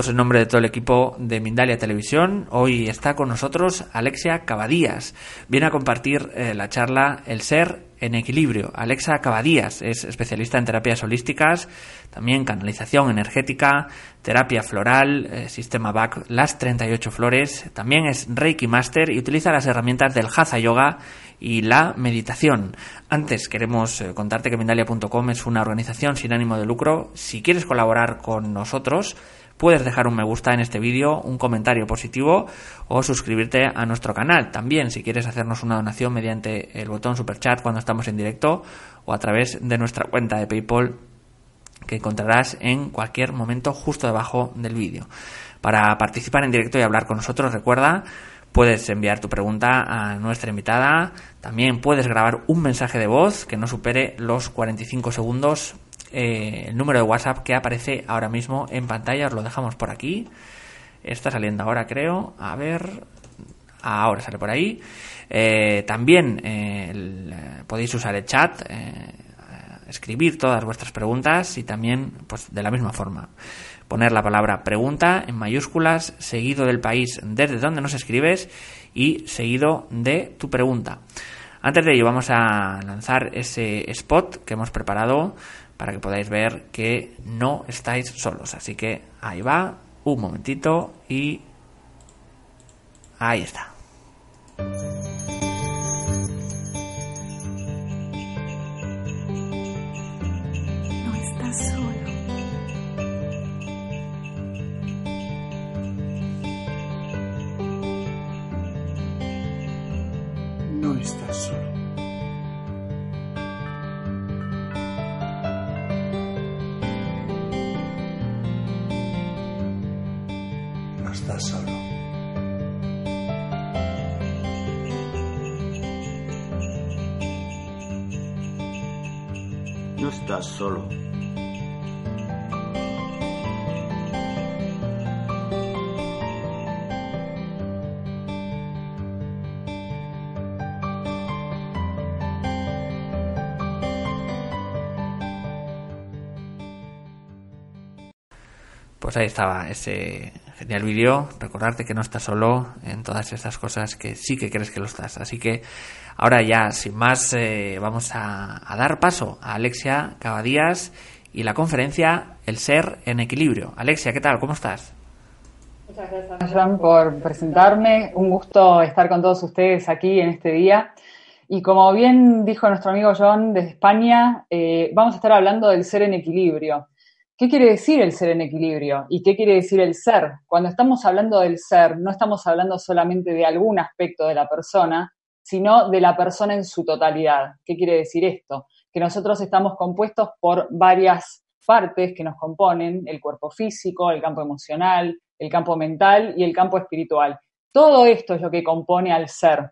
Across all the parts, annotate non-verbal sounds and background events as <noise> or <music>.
saludos en nombre de todo el equipo de Mindalia Televisión. Hoy está con nosotros Alexia Cabadías. Viene a compartir eh, la charla El ser en equilibrio. Alexa Cabadías es especialista en terapias holísticas, también canalización energética, terapia floral, eh, sistema BAC, las 38 flores. También es Reiki Master y utiliza las herramientas del Hatha Yoga y la meditación. Antes queremos eh, contarte que Mindalia.com es una organización sin ánimo de lucro. Si quieres colaborar con nosotros, puedes dejar un me gusta en este vídeo, un comentario positivo o suscribirte a nuestro canal. También si quieres hacernos una donación mediante el botón super chat cuando estamos en directo o a través de nuestra cuenta de PayPal que encontrarás en cualquier momento justo debajo del vídeo. Para participar en directo y hablar con nosotros, recuerda, puedes enviar tu pregunta a nuestra invitada. También puedes grabar un mensaje de voz que no supere los 45 segundos eh, el número de WhatsApp que aparece ahora mismo en pantalla. Os lo dejamos por aquí. Está saliendo ahora, creo. A ver. Ahora sale por ahí. Eh, también eh, podéis usar el chat, escribir todas vuestras preguntas y también, pues de la misma forma, poner la palabra pregunta en mayúsculas, seguido del país desde donde nos escribes y seguido de tu pregunta. Antes de ello vamos a lanzar ese spot que hemos preparado para que podáis ver que no estáis solos. Así que ahí va, un momentito y ahí está. No estás solo. No estás solo. Solo. Pues ahí estaba ese genial vídeo. Recordarte que no estás solo en todas estas cosas que sí que crees que lo estás. Así que ahora ya, sin más, eh, vamos a, dar paso a Alexia Cabadías y la conferencia El ser en equilibrio. Alexia, ¿qué tal? ¿Cómo estás? Muchas gracias, John, por presentarme. Un gusto estar con todos ustedes aquí en este día. Y como bien dijo nuestro amigo John desde España, eh, vamos a estar hablando del ser en equilibrio. ¿Qué quiere decir el ser en equilibrio? ¿Y qué quiere decir el ser? Cuando estamos hablando del ser, no estamos hablando solamente de algún aspecto de la persona, sino de la persona en su totalidad. ¿Qué quiere decir esto? Que nosotros estamos compuestos por varias partes que nos componen, el cuerpo físico, el campo emocional, el campo mental y el campo espiritual. Todo esto es lo que compone al ser.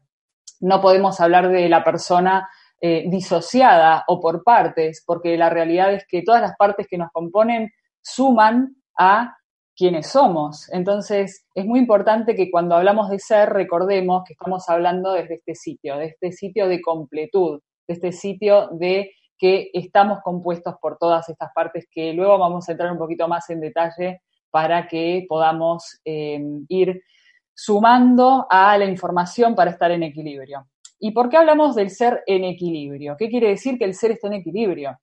No podemos hablar de la persona eh, disociada o por partes, porque la realidad es que todas las partes que nos componen suman a quiénes somos. Entonces, es muy importante que cuando hablamos de ser, recordemos que estamos hablando desde este sitio, de este sitio de completud, de este sitio de que estamos compuestos por todas estas partes que luego vamos a entrar un poquito más en detalle para que podamos eh, ir sumando a la información para estar en equilibrio. ¿Y por qué hablamos del ser en equilibrio? ¿Qué quiere decir que el ser está en equilibrio?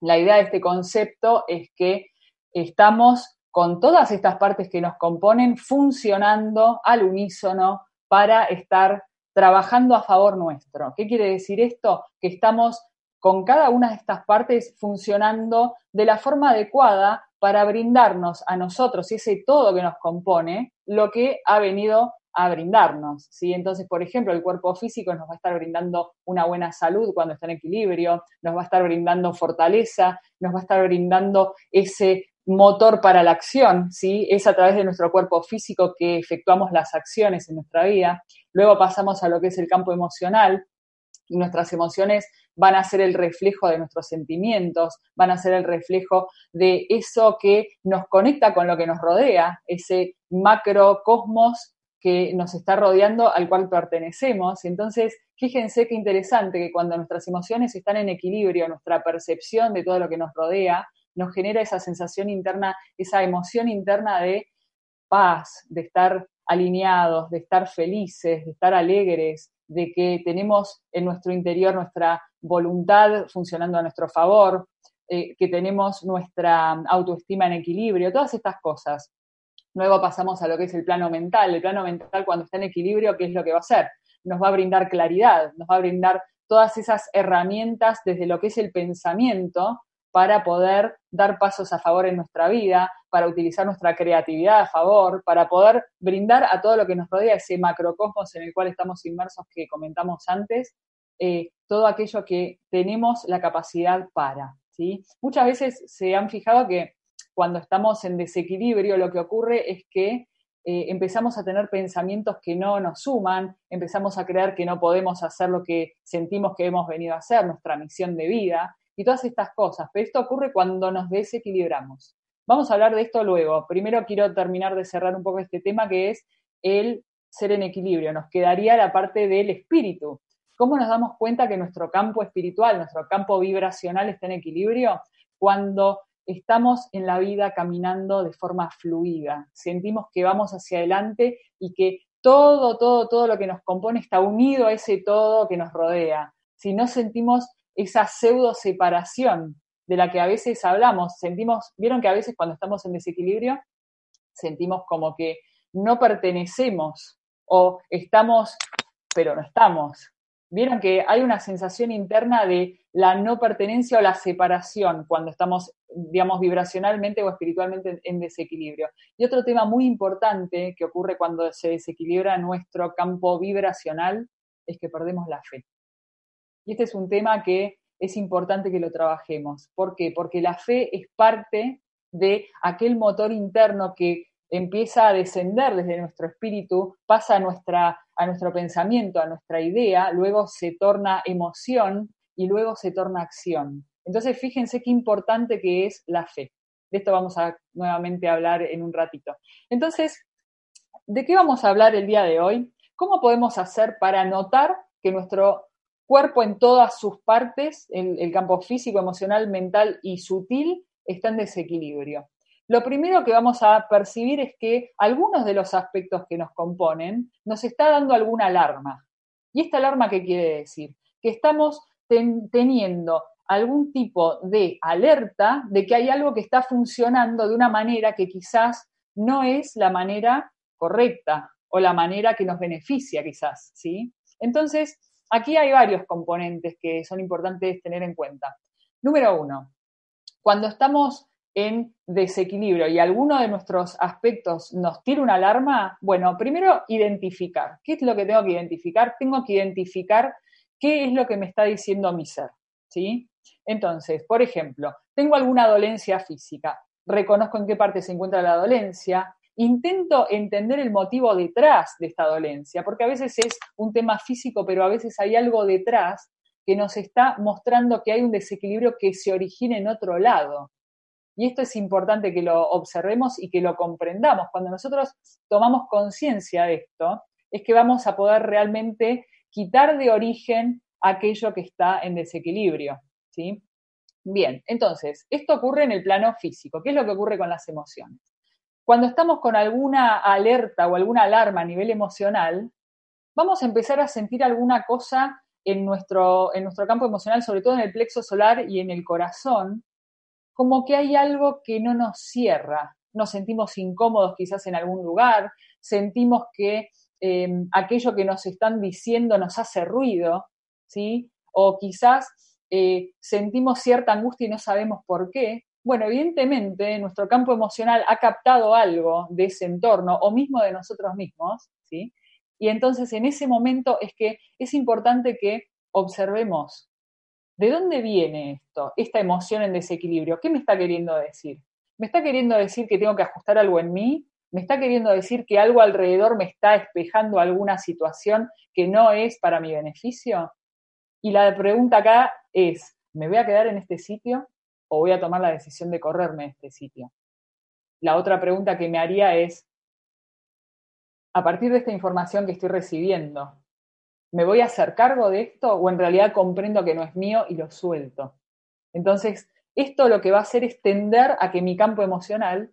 La idea de este concepto es que estamos con todas estas partes que nos componen funcionando al unísono para estar trabajando a favor nuestro. ¿Qué quiere decir esto? Que estamos con cada una de estas partes funcionando de la forma adecuada para brindarnos a nosotros y ese todo que nos compone lo que ha venido a brindarnos. ¿sí? Entonces, por ejemplo, el cuerpo físico nos va a estar brindando una buena salud cuando está en equilibrio, nos va a estar brindando fortaleza, nos va a estar brindando ese motor para la acción, ¿sí? Es a través de nuestro cuerpo físico que efectuamos las acciones en nuestra vida. Luego pasamos a lo que es el campo emocional y nuestras emociones van a ser el reflejo de nuestros sentimientos, van a ser el reflejo de eso que nos conecta con lo que nos rodea, ese macrocosmos que nos está rodeando al cual pertenecemos. Entonces, fíjense qué interesante que cuando nuestras emociones están en equilibrio, nuestra percepción de todo lo que nos rodea, nos genera esa sensación interna, esa emoción interna de paz, de estar alineados, de estar felices, de estar alegres, de que tenemos en nuestro interior nuestra voluntad funcionando a nuestro favor, eh, que tenemos nuestra autoestima en equilibrio, todas estas cosas. Luego pasamos a lo que es el plano mental. El plano mental cuando está en equilibrio, ¿qué es lo que va a hacer? Nos va a brindar claridad, nos va a brindar todas esas herramientas desde lo que es el pensamiento para poder dar pasos a favor en nuestra vida, para utilizar nuestra creatividad a favor, para poder brindar a todo lo que nos rodea, ese macrocosmos en el cual estamos inmersos que comentamos antes, eh, todo aquello que tenemos la capacidad para. ¿sí? Muchas veces se han fijado que cuando estamos en desequilibrio lo que ocurre es que eh, empezamos a tener pensamientos que no nos suman, empezamos a creer que no podemos hacer lo que sentimos que hemos venido a hacer, nuestra misión de vida, y todas estas cosas. Pero esto ocurre cuando nos desequilibramos. Vamos a hablar de esto luego. Primero quiero terminar de cerrar un poco este tema que es el ser en equilibrio. Nos quedaría la parte del espíritu. ¿Cómo nos damos cuenta que nuestro campo espiritual, nuestro campo vibracional está en equilibrio? Cuando estamos en la vida caminando de forma fluida, sentimos que vamos hacia adelante y que todo, todo, todo lo que nos compone está unido a ese todo que nos rodea. Si no sentimos esa pseudo separación de la que a veces hablamos, sentimos, vieron que a veces cuando estamos en desequilibrio, sentimos como que no pertenecemos o estamos, pero no estamos. Vieron que hay una sensación interna de la no pertenencia o la separación cuando estamos, digamos, vibracionalmente o espiritualmente en desequilibrio. Y otro tema muy importante que ocurre cuando se desequilibra nuestro campo vibracional es que perdemos la fe. Y este es un tema que es importante que lo trabajemos. ¿Por qué? Porque la fe es parte de aquel motor interno que empieza a descender desde nuestro espíritu, pasa a, nuestra, a nuestro pensamiento, a nuestra idea, luego se torna emoción y luego se torna acción. Entonces, fíjense qué importante que es la fe. De esto vamos a nuevamente hablar en un ratito. Entonces, ¿de qué vamos a hablar el día de hoy? ¿Cómo podemos hacer para notar que nuestro cuerpo en todas sus partes, el, el campo físico, emocional, mental y sutil, está en desequilibrio. Lo primero que vamos a percibir es que algunos de los aspectos que nos componen nos está dando alguna alarma. ¿Y esta alarma qué quiere decir? Que estamos teniendo algún tipo de alerta de que hay algo que está funcionando de una manera que quizás no es la manera correcta o la manera que nos beneficia quizás, ¿sí? Entonces, Aquí hay varios componentes que son importantes tener en cuenta. Número uno, cuando estamos en desequilibrio y alguno de nuestros aspectos nos tira una alarma, bueno, primero identificar. ¿Qué es lo que tengo que identificar? Tengo que identificar qué es lo que me está diciendo mi ser, ¿sí? Entonces, por ejemplo, tengo alguna dolencia física, reconozco en qué parte se encuentra la dolencia, intento entender el motivo detrás de esta dolencia, porque a veces es un tema físico, pero a veces hay algo detrás que nos está mostrando que hay un desequilibrio que se origina en otro lado. Y esto es importante que lo observemos y que lo comprendamos. Cuando nosotros tomamos conciencia de esto, es que vamos a poder realmente quitar de origen aquello que está en desequilibrio. ¿sí? Bien, entonces, esto ocurre en el plano físico. ¿Qué es lo que ocurre con las emociones? Cuando estamos con alguna alerta o alguna alarma a nivel emocional, vamos a empezar a sentir alguna cosa en nuestro, en nuestro campo emocional, sobre todo en el plexo solar y en el corazón, como que hay algo que no nos cierra. Nos sentimos incómodos quizás en algún lugar, sentimos que eh, aquello que nos están diciendo nos hace ruido, ¿sí? O quizás eh, sentimos cierta angustia y no sabemos por qué. Bueno, evidentemente nuestro campo emocional ha captado algo de ese entorno o mismo de nosotros mismos, ¿sí? Y entonces en ese momento es que es importante que observemos ¿De dónde viene esto, esta emoción en desequilibrio? ¿Qué me está queriendo decir? ¿Me está queriendo decir que tengo que ajustar algo en mí? ¿Me está queriendo decir que algo alrededor me está espejando alguna situación que no es para mi beneficio? Y la pregunta acá es, ¿me voy a quedar en este sitio o voy a tomar la decisión de correrme de este sitio? La otra pregunta que me haría es, a partir de esta información que estoy recibiendo, ¿me voy a hacer cargo de esto o en realidad comprendo que no es mío y lo suelto? Entonces, esto lo que va a hacer es tender a que mi campo emocional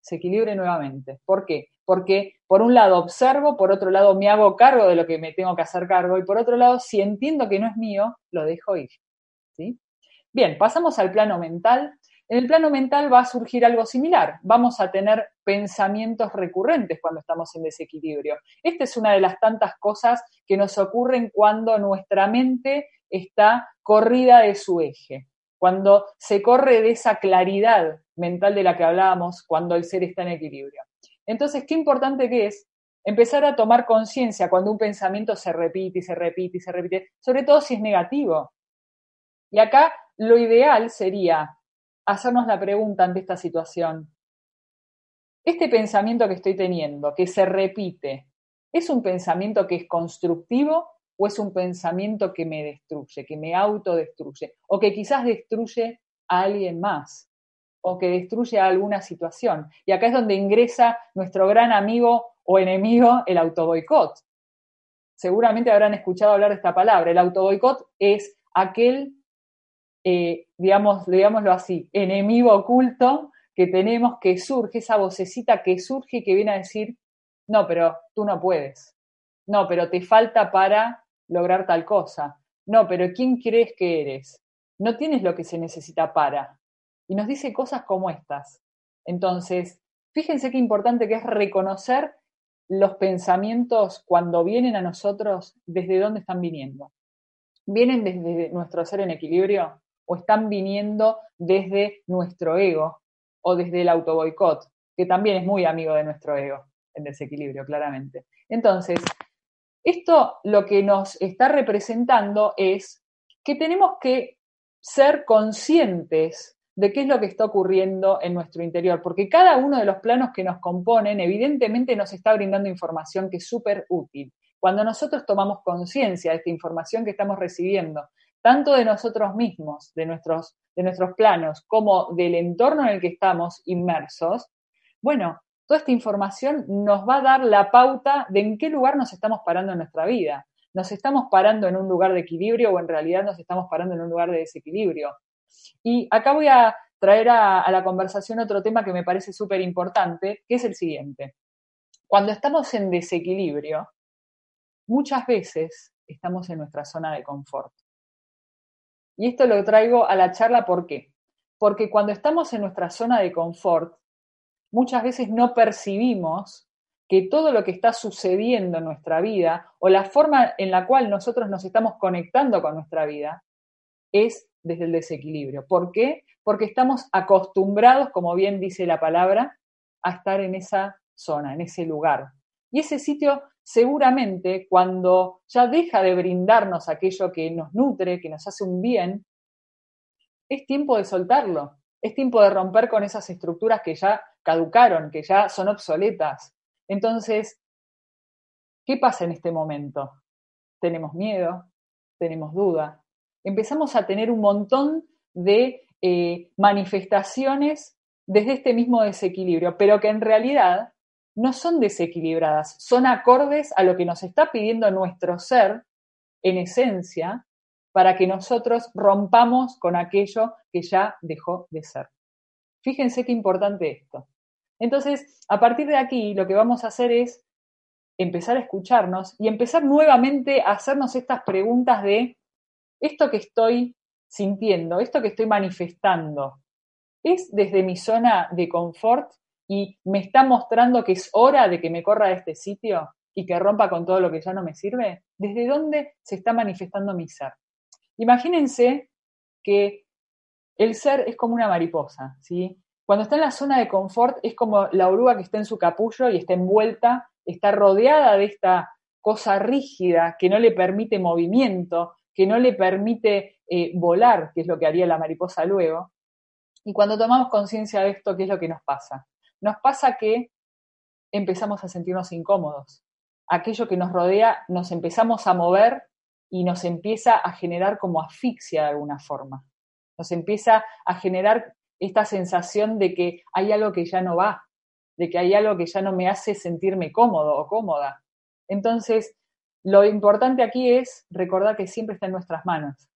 se equilibre nuevamente. ¿Por qué? Porque por un lado observo, por otro lado me hago cargo de lo que me tengo que hacer cargo y por otro lado, si entiendo que no es mío, lo dejo ir. ¿sí? Bien, pasamos al plano mental. En el plano mental va a surgir algo similar. Vamos a tener pensamientos recurrentes cuando estamos en desequilibrio. Esta es una de las tantas cosas que nos ocurren cuando nuestra mente está corrida de su eje, cuando se corre de esa claridad mental de la que hablábamos, cuando el ser está en equilibrio. Entonces, qué importante que es empezar a tomar conciencia cuando un pensamiento se repite y se repite y se repite, sobre todo si es negativo. Y acá lo ideal sería hacernos la pregunta ante esta situación. Este pensamiento que estoy teniendo, que se repite, ¿es un pensamiento que es constructivo o es un pensamiento que me destruye, que me autodestruye o que quizás destruye a alguien más o que destruye a alguna situación? Y acá es donde ingresa nuestro gran amigo o enemigo, el autoboicot. Seguramente habrán escuchado hablar de esta palabra. El autoboicot es aquel eh, digamos, digámoslo así, enemigo oculto que tenemos que surge, esa vocecita que surge y que viene a decir, no, pero tú no puedes, no, pero te falta para lograr tal cosa, no, pero ¿quién crees que eres? No tienes lo que se necesita para. Y nos dice cosas como estas. Entonces, fíjense qué importante que es reconocer los pensamientos cuando vienen a nosotros, desde dónde están viniendo. ¿Vienen desde nuestro ser en equilibrio? O están viniendo desde nuestro ego o desde el autoboicot, que también es muy amigo de nuestro ego, en desequilibrio, claramente. Entonces, esto lo que nos está representando es que tenemos que ser conscientes de qué es lo que está ocurriendo en nuestro interior, porque cada uno de los planos que nos componen evidentemente nos está brindando información que es súper útil. Cuando nosotros tomamos conciencia de esta información que estamos recibiendo, tanto de nosotros mismos, de nuestros, de nuestros planos, como del entorno en el que estamos inmersos, bueno, toda esta información nos va a dar la pauta de en qué lugar nos estamos parando en nuestra vida. ¿Nos estamos parando en un lugar de equilibrio o en realidad nos estamos parando en un lugar de desequilibrio? Y acá voy a traer a, a la conversación otro tema que me parece súper importante, que es el siguiente. Cuando estamos en desequilibrio, muchas veces estamos en nuestra zona de confort. Y esto lo traigo a la charla, ¿por qué? Porque cuando estamos en nuestra zona de confort, muchas veces no percibimos que todo lo que está sucediendo en nuestra vida o la forma en la cual nosotros nos estamos conectando con nuestra vida es desde el desequilibrio. ¿Por qué? Porque estamos acostumbrados, como bien dice la palabra, a estar en esa zona, en ese lugar. Y ese sitio seguramente cuando ya deja de brindarnos aquello que nos nutre, que nos hace un bien, es tiempo de soltarlo, es tiempo de romper con esas estructuras que ya caducaron, que ya son obsoletas. Entonces, ¿qué pasa en este momento? Tenemos miedo, tenemos duda, empezamos a tener un montón de eh, manifestaciones desde este mismo desequilibrio, pero que en realidad no son desequilibradas, son acordes a lo que nos está pidiendo nuestro ser en esencia para que nosotros rompamos con aquello que ya dejó de ser. Fíjense qué importante esto. Entonces, a partir de aquí, lo que vamos a hacer es empezar a escucharnos y empezar nuevamente a hacernos estas preguntas de esto que estoy sintiendo, esto que estoy manifestando, ¿es desde mi zona de confort y me está mostrando que es hora de que me corra de este sitio y que rompa con todo lo que ya no me sirve? ¿Desde dónde se está manifestando mi ser? Imagínense que el ser es como una mariposa, ¿sí? Cuando está en la zona de confort es como la oruga que está en su capullo y está envuelta, está rodeada de esta cosa rígida que no le permite movimiento, que no le permite eh, volar, que es lo que haría la mariposa luego. Y cuando tomamos conciencia de esto, ¿qué es lo que nos pasa? Nos pasa que empezamos a sentirnos incómodos. Aquello que nos rodea nos empezamos a mover y nos empieza a generar como asfixia de alguna forma. Nos empieza a generar esta sensación de que hay algo que ya no va, de que hay algo que ya no me hace sentirme cómodo o cómoda. Entonces, lo importante aquí es recordar que siempre está en nuestras manos.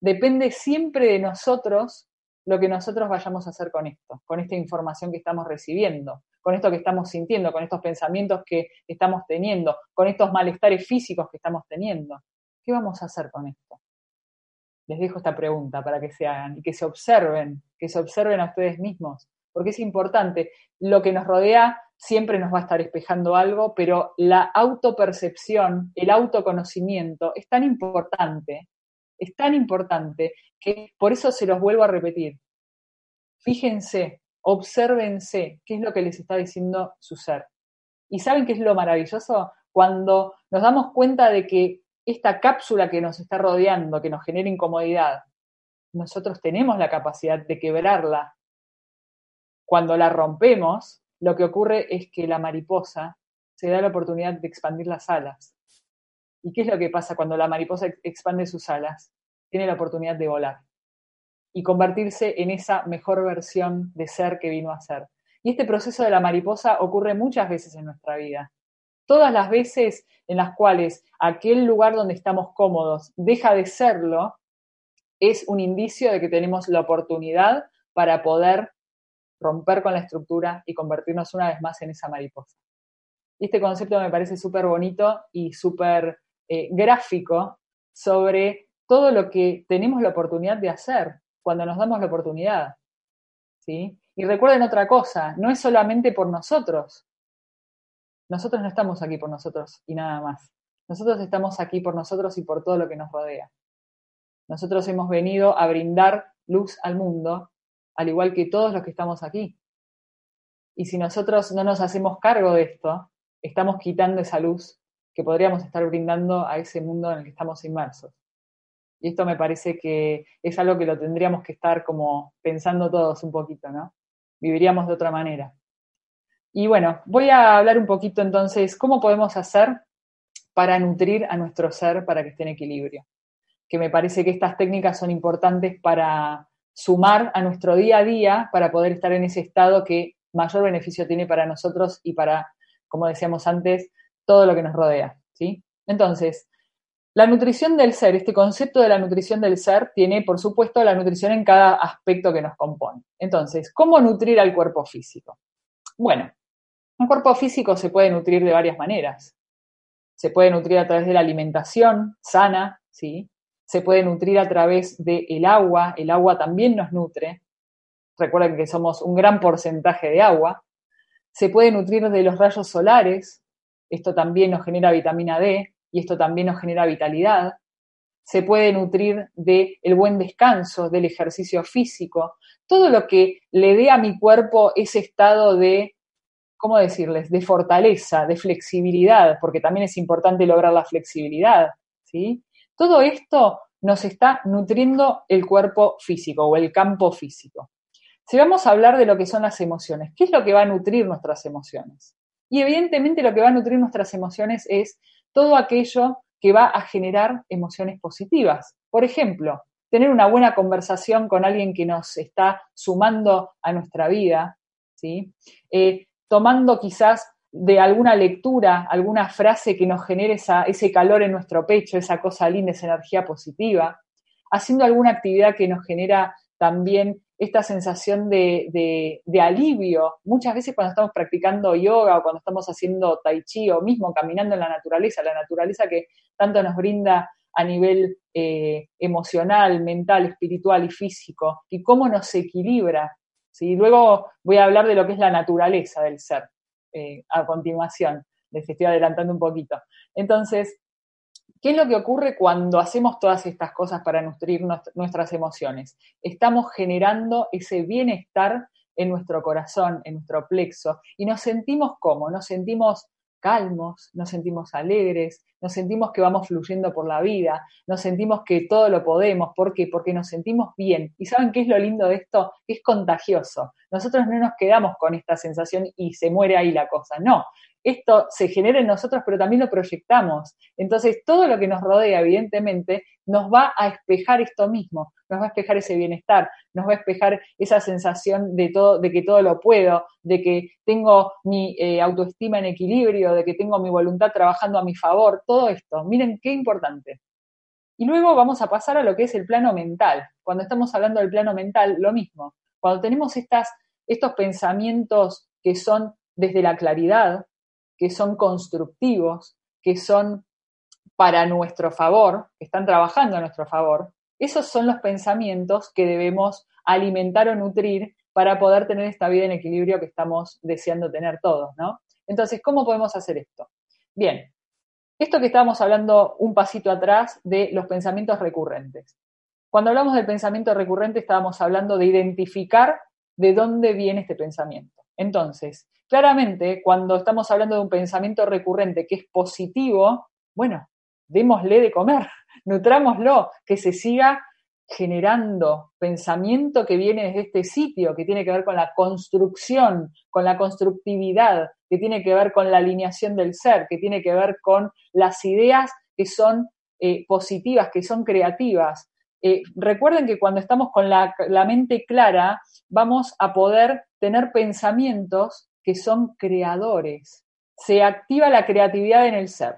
Depende siempre de nosotros lo que nosotros vayamos a hacer con esto, con esta información que estamos recibiendo, con esto que estamos sintiendo, con estos pensamientos que estamos teniendo, con estos malestares físicos que estamos teniendo. ¿Qué vamos a hacer con esto? Les dejo esta pregunta para que se hagan y que se observen, que se observen a ustedes mismos, porque es importante. Lo que nos rodea siempre nos va a estar espejando algo, pero la autopercepción, el autoconocimiento es tan importante, es tan importante que por eso se los vuelvo a repetir. Fíjense, obsérvense qué es lo que les está diciendo su ser. ¿Y saben qué es lo maravilloso? Cuando nos damos cuenta de que esta cápsula que nos está rodeando, que nos genera incomodidad, nosotros tenemos la capacidad de quebrarla. Cuando la rompemos, lo que ocurre es que la mariposa se da la oportunidad de expandir las alas. ¿Y qué es lo que pasa cuando la mariposa expande sus alas? Tiene la oportunidad de volar y convertirse en esa mejor versión de ser que vino a ser. Y este proceso de la mariposa ocurre muchas veces en nuestra vida. Todas las veces en las cuales aquel lugar donde estamos cómodos deja de serlo, es un indicio de que tenemos la oportunidad para poder romper con la estructura y convertirnos una vez más en esa mariposa. Este concepto me parece súper bonito y súper eh, gráfico sobre todo lo que tenemos la oportunidad de hacer cuando nos damos la oportunidad. ¿sí? Y recuerden otra cosa, no es solamente por nosotros, nosotros no estamos aquí por nosotros y nada más. Nosotros estamos aquí por nosotros y por todo lo que nos rodea. Nosotros hemos venido a brindar luz al mundo, al igual que todos los que estamos aquí. Y si nosotros no nos hacemos cargo de esto, estamos quitando esa luz que podríamos estar brindando a ese mundo en el que estamos inmersos. Y esto me parece que es algo que lo tendríamos que estar como pensando todos un poquito, ¿no? Viviríamos de otra manera. Y bueno, voy a hablar un poquito entonces cómo podemos hacer para nutrir a nuestro ser para que esté en equilibrio. Que me parece que estas técnicas son importantes para sumar a nuestro día a día para poder estar en ese estado que mayor beneficio tiene para nosotros y para, como decíamos antes, todo lo que nos rodea. ¿sí? Entonces, la nutrición del ser, este concepto de la nutrición del ser, tiene, por supuesto, la nutrición en cada aspecto que nos compone. Entonces, ¿cómo nutrir al cuerpo físico? Bueno, un cuerpo físico se puede nutrir de varias maneras. Se puede nutrir a través de la alimentación sana, ¿sí? Se puede nutrir a través del agua, el agua también nos nutre. Recuerden que somos un gran porcentaje de agua. Se puede nutrir de los rayos solares, esto también nos genera vitamina D y esto también nos genera vitalidad. Se puede nutrir del el buen descanso, del ejercicio físico, todo lo que le dé a mi cuerpo ese estado de ¿cómo decirles?, de fortaleza, de flexibilidad, porque también es importante lograr la flexibilidad, ¿sí? Todo esto nos está nutriendo el cuerpo físico o el campo físico. Si vamos a hablar de lo que son las emociones, ¿qué es lo que va a nutrir nuestras emociones? Y evidentemente lo que va a nutrir nuestras emociones es todo aquello que va a generar emociones positivas. Por ejemplo, tener una buena conversación con alguien que nos está sumando a nuestra vida, ¿sí? Eh, tomando quizás de alguna lectura, alguna frase que nos genere ese calor en nuestro pecho, esa cosa linda, esa energía positiva, haciendo alguna actividad que nos genera también esta sensación de, alivio. Muchas veces cuando estamos practicando yoga o cuando estamos haciendo tai chi o mismo caminando en la naturaleza, la naturaleza que tanto nos brinda a nivel eh, emocional, mental, espiritual y físico, y cómo nos equilibra. ¿sí? Luego voy a hablar de lo que es la naturaleza del ser eh, a continuación, les estoy adelantando un poquito. Entonces, ¿Qué es lo que ocurre cuando hacemos todas estas cosas para nutrir nuestras emociones? Estamos generando ese bienestar en nuestro corazón, en nuestro plexo, y nos sentimos como, nos sentimos calmos, nos sentimos alegres, nos sentimos que vamos fluyendo por la vida, nos sentimos que todo lo podemos. ¿Por qué? Porque nos sentimos bien. ¿Y saben qué es lo lindo de esto? Es contagioso. Nosotros no nos quedamos con esta sensación y se muere ahí la cosa. No, esto se genera en nosotros, pero también lo proyectamos. Entonces, todo lo que nos rodea, evidentemente, nos va a espejar esto mismo, nos va a espejar ese bienestar, nos va a espejar esa sensación de, todo, de que todo lo puedo, de que tengo mi eh, autoestima en equilibrio, de que tengo mi voluntad trabajando a mi favor, todo esto. Miren qué importante. Y luego vamos a pasar a lo que es el plano mental. Cuando estamos hablando del plano mental, lo mismo. Cuando tenemos estas, estos pensamientos que son desde la claridad, que son constructivos, que son para nuestro favor, que están trabajando a nuestro favor, esos son los pensamientos que debemos alimentar o nutrir para poder tener esta vida en equilibrio que estamos deseando tener todos, ¿no? Entonces, ¿cómo podemos hacer esto? Bien, esto que estábamos hablando un pasito atrás de los pensamientos recurrentes. Cuando hablamos del pensamiento recurrente, estábamos hablando de identificar de dónde viene este pensamiento. Entonces, claramente, cuando estamos hablando de un pensamiento recurrente que es positivo, bueno, démosle de comer, <laughs> nutrámoslo, que se siga generando pensamiento que viene desde este sitio, que tiene que ver con la construcción, con la constructividad, que tiene que ver con la alineación del ser, que tiene que ver con las ideas que son eh, positivas, que son creativas. Eh, recuerden que cuando estamos con la mente clara, vamos a poder tener pensamientos que son creadores. Se activa la creatividad en el ser.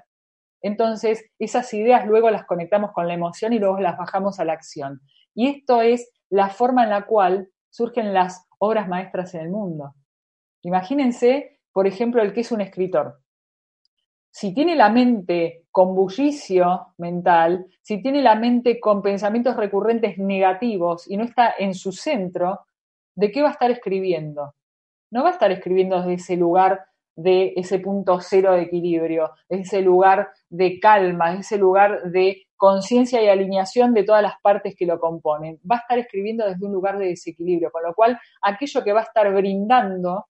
Entonces, esas ideas luego las conectamos con la emoción y luego las bajamos a la acción. Y esto es la forma en la cual surgen las obras maestras en el mundo. Imagínense, por ejemplo, el que es un escritor. Si tiene la mente con bullicio mental, si tiene la mente con pensamientos recurrentes negativos y no está en su centro, ¿de qué va a estar escribiendo? No va a estar escribiendo desde ese lugar de ese punto cero de equilibrio, ese lugar de calma, ese lugar de conciencia y alineación de todas las partes que lo componen. Va a estar escribiendo desde un lugar de desequilibrio, con lo cual aquello que va a estar brindando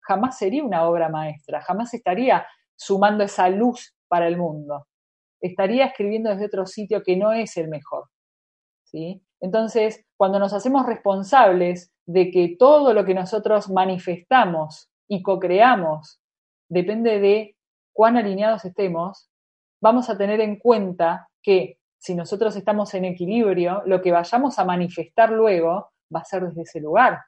jamás sería una obra maestra, jamás estaría sumando esa luz para el mundo. Estaría escribiendo desde otro sitio que no es el mejor. ¿sí? Entonces, cuando nos hacemos responsables de que todo lo que nosotros manifestamos y co-creamos depende de cuán alineados estemos, vamos a tener en cuenta que si nosotros estamos en equilibrio, lo que vayamos a manifestar luego va a ser desde ese lugar.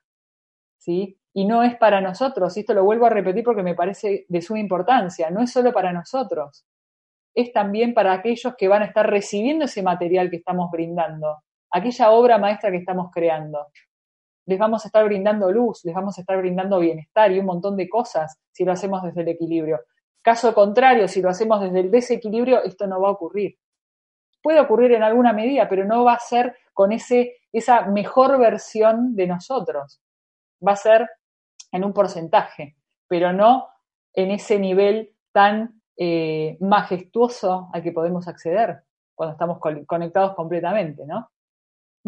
¿sí? Y no es para nosotros, y esto lo vuelvo a repetir porque me parece de suma importancia, no es solo para nosotros, es también para aquellos que van a estar recibiendo ese material que estamos brindando, aquella obra maestra que estamos creando les vamos a estar brindando luz, les vamos a estar brindando bienestar y un montón de cosas si lo hacemos desde el equilibrio. Caso contrario, si lo hacemos desde el desequilibrio, esto no va a ocurrir. Puede ocurrir en alguna medida, pero no va a ser con ese, esa mejor versión de nosotros. Va a ser en un porcentaje, pero no en ese nivel tan eh, majestuoso al que podemos acceder cuando estamos conectados completamente, ¿no?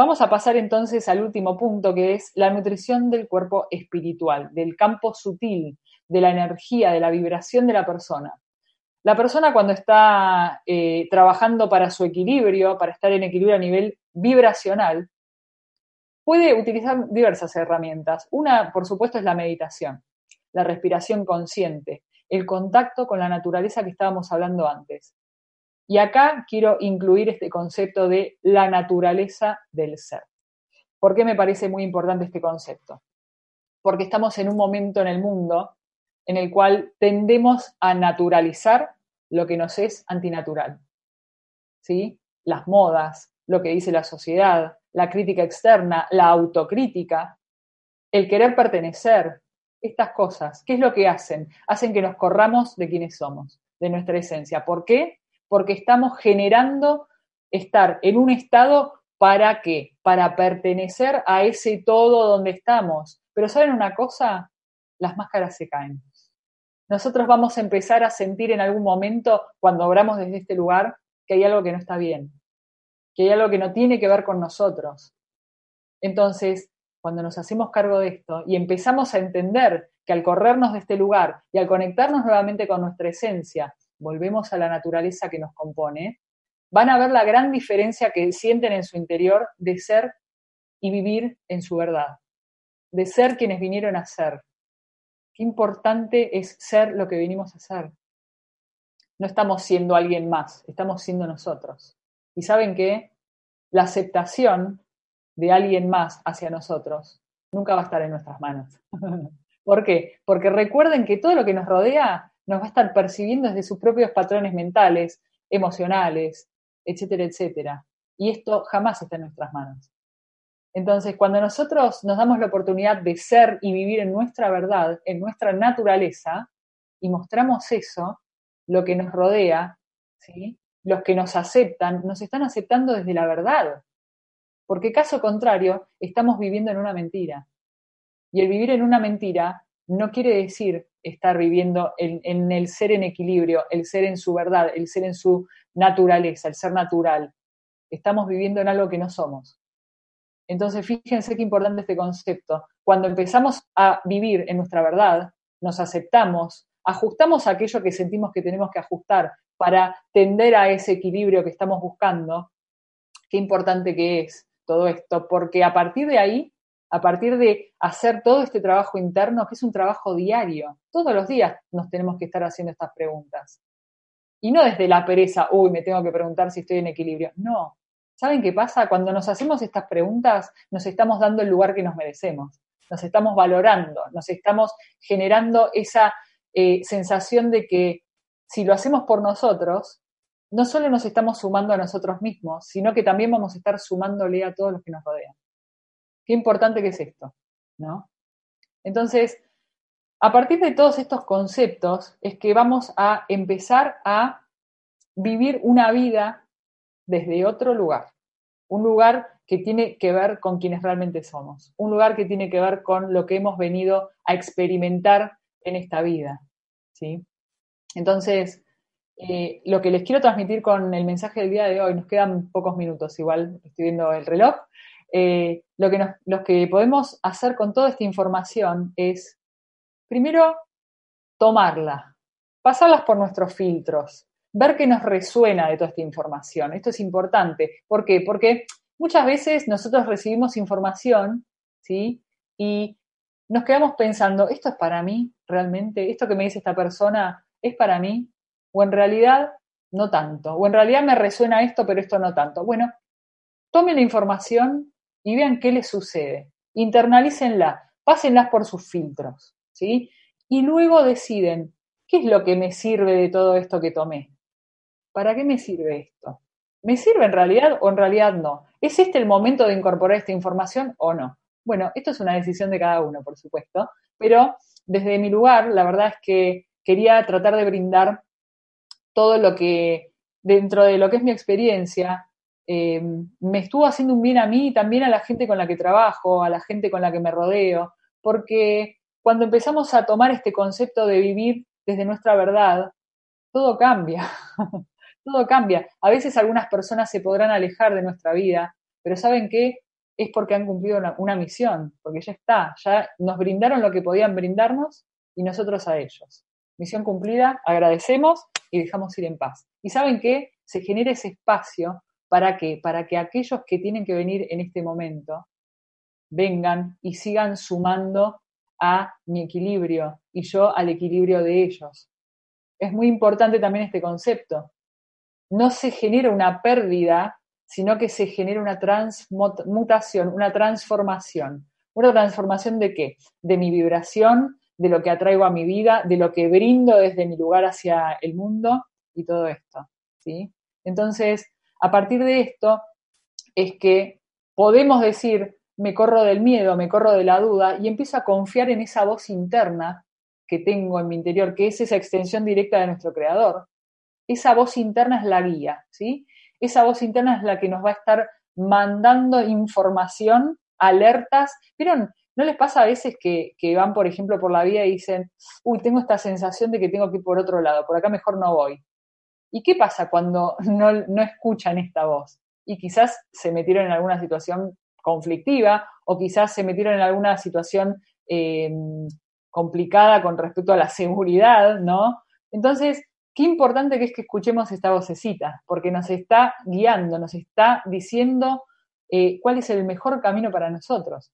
Vamos a pasar entonces al último punto, que es la nutrición del cuerpo espiritual, del campo sutil, de la energía, de la vibración de la persona. La persona cuando está eh, trabajando para su equilibrio, para estar en equilibrio a nivel vibracional, puede utilizar diversas herramientas. Una, por supuesto, es la meditación, la respiración consciente, el contacto con la naturaleza que estábamos hablando antes. Y acá quiero incluir este concepto de la naturaleza del ser. ¿Por qué me parece muy importante este concepto? Porque estamos en un momento en el mundo en el cual tendemos a naturalizar lo que nos es antinatural. ¿Sí? Las modas, lo que dice la sociedad, la crítica externa, la autocrítica, el querer pertenecer, estas cosas, ¿qué es lo que hacen? Hacen que nos corramos de quienes somos, de nuestra esencia. ¿Por qué? Porque estamos generando estar en un estado para qué? Para pertenecer a ese todo donde estamos. Pero ¿saben una cosa? Las máscaras se caen. Nosotros vamos a empezar a sentir en algún momento, cuando obramos desde este lugar, que hay algo que no está bien, que hay algo que no tiene que ver con nosotros. Entonces, cuando nos hacemos cargo de esto y empezamos a entender que al corrernos de este lugar y al conectarnos nuevamente con nuestra esencia, volvemos a la naturaleza que nos compone, van a ver la gran diferencia que sienten en su interior de ser y vivir en su verdad, de ser quienes vinieron a ser. Qué importante es ser lo que vinimos a ser. No estamos siendo alguien más, estamos siendo nosotros. Y saben que la aceptación de alguien más hacia nosotros nunca va a estar en nuestras manos. <laughs> ¿Por qué? Porque recuerden que todo lo que nos rodea nos va a estar percibiendo desde sus propios patrones mentales, emocionales, etcétera, etcétera. Y esto jamás está en nuestras manos. Entonces, cuando nosotros nos damos la oportunidad de ser y vivir en nuestra verdad, en nuestra naturaleza, y mostramos eso, lo que nos rodea, ¿sí? los que nos aceptan, nos están aceptando desde la verdad. Porque caso contrario, estamos viviendo en una mentira. Y el vivir en una mentira no quiere decir estar viviendo en, el ser en equilibrio, el ser en su verdad, el ser en su naturaleza, el ser natural. Estamos viviendo en algo que no somos. Entonces, fíjense qué importante este concepto. Cuando empezamos a vivir en nuestra verdad, nos aceptamos, ajustamos aquello que sentimos que tenemos que ajustar para tender a ese equilibrio que estamos buscando, qué importante que es todo esto, porque a partir de ahí, a partir de hacer todo este trabajo interno, que es un trabajo diario, todos los días nos tenemos que estar haciendo estas preguntas. Y no desde la pereza, uy, me tengo que preguntar si estoy en equilibrio. No. ¿Saben qué pasa? Cuando nos hacemos estas preguntas, nos estamos dando el lugar que nos merecemos, nos estamos valorando, nos estamos generando esa eh, sensación de que si lo hacemos por nosotros, no solo nos estamos sumando a nosotros mismos, sino que también vamos a estar sumándole a todos los que nos rodean. Qué importante que es esto, ¿no? Entonces, a partir de todos estos conceptos es que vamos a empezar a vivir una vida desde otro lugar, un lugar que tiene que ver con quienes realmente somos, un lugar que tiene que ver con lo que hemos venido a experimentar en esta vida, ¿sí? Entonces, eh, lo que les quiero transmitir con el mensaje del día de hoy, nos quedan pocos minutos, igual estoy viendo el reloj, eh, lo, que que podemos hacer con toda esta información es, primero, tomarla, pasarlas por nuestros filtros, ver qué nos resuena de toda esta información. Esto es importante. ¿Por qué? Porque muchas veces nosotros recibimos información, ¿sí? Y nos quedamos pensando, ¿esto es para mí realmente? ¿Esto que me dice esta persona es para mí? o en realidad no tanto, o en realidad me resuena esto, pero esto no tanto. Bueno, tomen la información y vean qué les sucede, internalícenla, pásenlas por sus filtros, ¿sí? Y luego deciden, ¿qué es lo que me sirve de todo esto que tomé? ¿Para qué me sirve esto? ¿Me sirve en realidad o en realidad no? ¿Es este el momento de incorporar esta información o no? Bueno, esto es una decisión de cada uno, por supuesto, pero desde mi lugar, la verdad es que quería tratar de brindar todo lo que, dentro de lo que es mi experiencia, eh, me estuvo haciendo un bien a mí y también a la gente con la que trabajo, a la gente con la que me rodeo, porque cuando empezamos a tomar este concepto de vivir desde nuestra verdad, todo cambia, <laughs> todo cambia. A veces algunas personas se podrán alejar de nuestra vida, pero ¿saben qué? Es porque han cumplido una, una misión, porque ya está, ya nos brindaron lo que podían brindarnos y nosotros a ellos. Misión cumplida, agradecemos y dejamos ir en paz. ¿Y saben qué? Se genera ese espacio para que, para que aquellos que tienen que venir en este momento vengan y sigan sumando a mi equilibrio y yo al equilibrio de ellos. Es muy importante también este concepto. no se genera una pérdida, sino que se genera una transmutación, una transformación. ¿Una transformación de qué? De mi vibración, de lo que atraigo a mi vida, de lo que brindo desde mi lugar hacia el mundo y todo esto. ¿sí? Entonces, a partir de esto es que podemos decir, me corro del miedo, me corro de la duda y empiezo a confiar en esa voz interna que tengo en mi interior, que es esa extensión directa de nuestro creador. Esa voz interna es la guía, ¿sí? Esa voz interna es la que nos va a estar mandando información, alertas. ¿Vieron? ¿No les pasa a veces que, van, por ejemplo, por la vida y dicen, uy, tengo esta sensación de que tengo que ir por otro lado, por acá mejor no voy? ¿Y qué pasa cuando <laughs> no, no escuchan esta voz? Y quizás se metieron en alguna situación conflictiva o quizás se metieron en alguna situación eh, complicada con respecto a la <laughs> seguridad, ¿no? Entonces, qué importante que es que escuchemos esta vocecita, porque nos está guiando, nos está diciendo eh, cuál es el mejor camino para nosotros.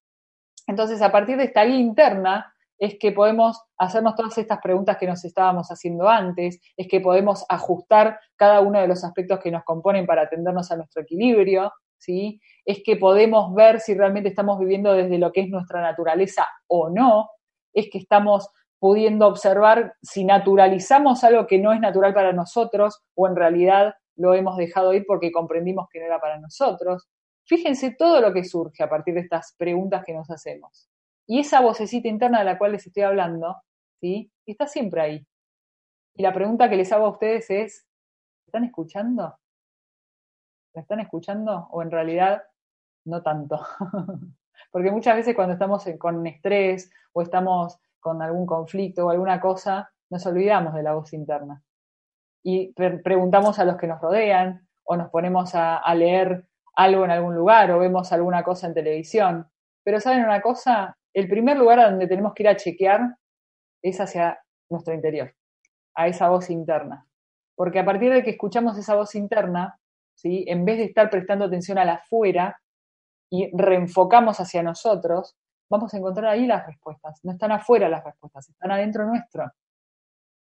Entonces, a partir de esta guía interna, es que podemos hacernos todas estas preguntas que nos estábamos haciendo antes, es que podemos ajustar cada uno de los aspectos que nos componen para atendernos a nuestro equilibrio, ¿sí? Es que podemos ver si realmente estamos viviendo desde lo que es nuestra naturaleza o no, es que estamos pudiendo observar si naturalizamos algo que no es natural para nosotros o en realidad lo hemos dejado ir porque comprendimos que no era para nosotros. Fíjense todo lo que surge a partir de estas preguntas que nos hacemos. Y esa vocecita interna de la cual les estoy hablando, ¿sí? Está siempre ahí. Y la pregunta que les hago a ustedes es, ¿están escuchando? ¿La están escuchando? ¿O en realidad no tanto? <laughs> Porque muchas veces cuando estamos con estrés o estamos con algún conflicto o alguna cosa, nos olvidamos de la voz interna. Y preguntamos a los que nos rodean o nos ponemos a, a leer algo en algún lugar o vemos alguna cosa en televisión. Pero ¿saben una cosa? El primer lugar a donde tenemos que ir a chequear es hacia nuestro interior, a esa voz interna. Porque a partir de que escuchamos esa voz interna, ¿sí? en vez de estar prestando atención a la afuera y reenfocamos hacia nosotros, vamos a encontrar ahí las respuestas. No están afuera las respuestas, están adentro nuestro.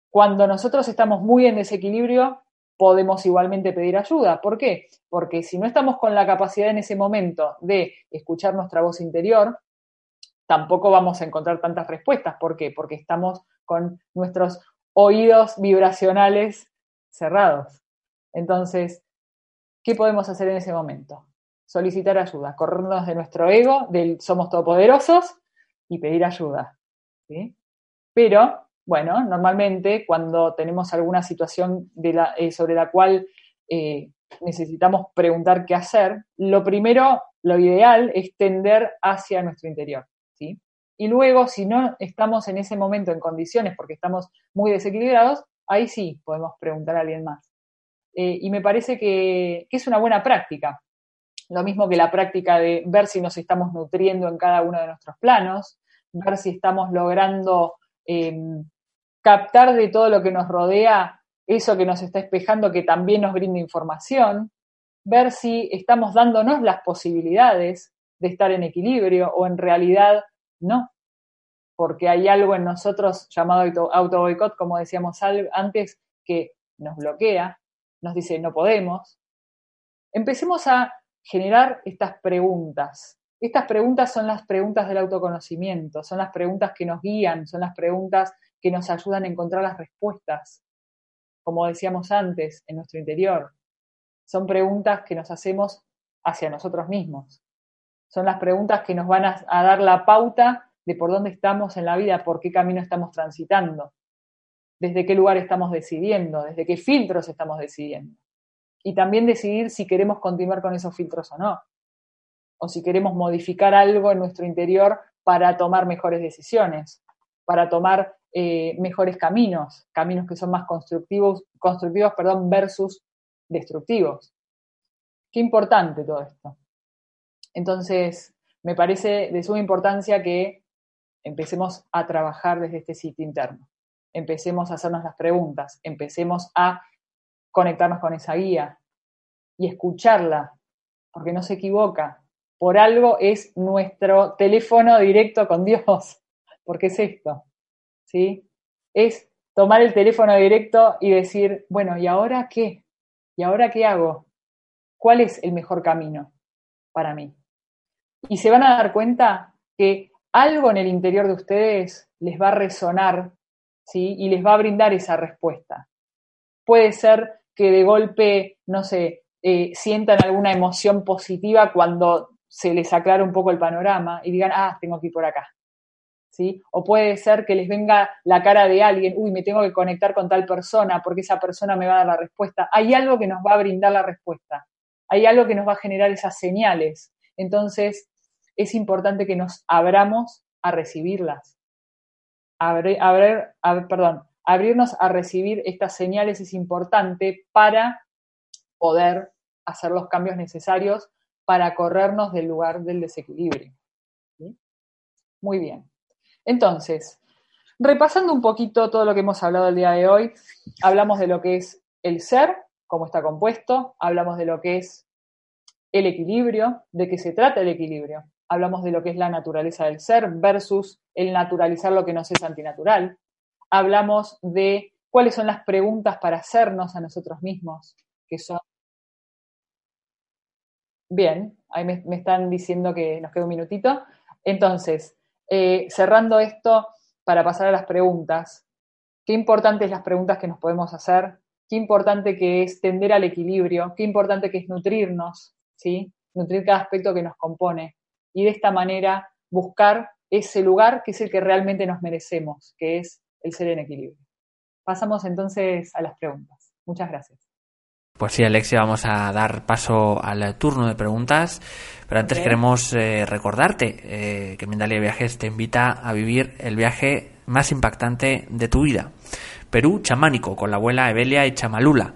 Cuando nosotros estamos muy en desequilibrio, podemos igualmente pedir ayuda. ¿Por qué? Porque si no estamos con la capacidad en ese momento de escuchar nuestra voz interior, tampoco vamos a encontrar tantas respuestas. ¿Por qué? Porque estamos con nuestros oídos vibracionales cerrados. Entonces, ¿qué podemos hacer en ese momento? Solicitar ayuda, corrernos de nuestro ego, del somos todopoderosos y pedir ayuda. Pero, bueno, normalmente cuando tenemos alguna situación eh, sobre la cual eh, necesitamos preguntar qué hacer, lo primero, lo ideal es tender hacia nuestro interior. Y luego, si no estamos en ese momento en condiciones porque estamos muy desequilibrados, ahí sí podemos preguntar a alguien más. Eh, y me parece que, es una buena práctica. Lo mismo que la práctica de ver si nos estamos nutriendo en cada uno de nuestros planos, ver si estamos logrando em, captar de todo lo que nos rodea eso que nos está espejando que también nos brinda información, ver si estamos dándonos las posibilidades de estar en equilibrio o en realidad no, porque hay algo en nosotros llamado auto boicot, como decíamos antes, que nos bloquea, nos dice no podemos. Empecemos a generar estas preguntas. Estas preguntas son las preguntas del autoconocimiento, son las preguntas que nos guían, son las preguntas que nos ayudan a encontrar las respuestas, como decíamos antes, en nuestro interior. Son preguntas que nos hacemos hacia nosotros mismos. Son las preguntas que nos van a, dar la pauta de por dónde estamos en la vida, por qué camino estamos transitando, desde qué lugar estamos decidiendo, desde qué filtros estamos decidiendo. Y también decidir si queremos continuar con esos filtros o no, o si queremos modificar algo en nuestro interior para tomar mejores decisiones, para tomar eh, mejores caminos, caminos que son más constructivos, constructivos perdón, versus destructivos. Qué importante todo esto. Entonces, me parece de suma importancia que empecemos a trabajar desde este sitio interno, empecemos a hacernos las preguntas, empecemos a conectarnos con esa guía y escucharla, porque no se equivoca. Por algo es nuestro teléfono directo con Dios, <laughs> porque es esto, ¿sí? Es tomar el teléfono directo y decir, bueno, ¿y ahora qué? ¿Y ahora qué hago? ¿Cuál es el mejor camino para mí? Y se van a dar cuenta que algo en el interior de ustedes les va a resonar, ¿sí? Y les va a brindar esa respuesta. Puede ser que de golpe, no sé, eh, sientan alguna emoción positiva cuando se les aclara un poco el panorama y digan, ah, tengo que ir por acá. ¿Sí? O puede ser que les venga la cara de alguien, uy, me tengo que conectar con tal persona porque esa persona me va a dar la respuesta. Hay algo que nos va a brindar la respuesta. Hay algo que nos va a generar esas señales. Entonces, es importante que nos abramos a recibirlas. abrirnos a recibir estas señales es importante para poder hacer los cambios necesarios para corrernos del lugar del desequilibrio. Muy bien. Entonces, repasando un poquito todo lo que hemos hablado el día de hoy, hablamos de lo que es el ser, cómo está compuesto, hablamos de lo que es el equilibrio, de qué se trata el equilibrio, hablamos de lo que es la naturaleza del ser versus el naturalizar lo que nos es antinatural, hablamos de cuáles son las preguntas para hacernos a nosotros mismos, que son Bien, ahí me, están diciendo que nos queda un minutito. Entonces, eh, cerrando esto para pasar a las preguntas, qué importantes las preguntas que nos podemos hacer, qué importante que es tender al equilibrio, qué importante que es nutrirnos, ¿sí? Nutrir cada aspecto que nos compone y de esta manera buscar ese lugar que es el que realmente nos merecemos, que es el ser en equilibrio. Pasamos entonces a las preguntas. Muchas gracias. Pues sí, Alexia, vamos a dar paso al turno de preguntas, pero antes queremos eh, recordarte eh, que Mindalia Viajes te invita a vivir el viaje más impactante de tu vida. Perú chamánico con la abuela Evelia y Chamalula.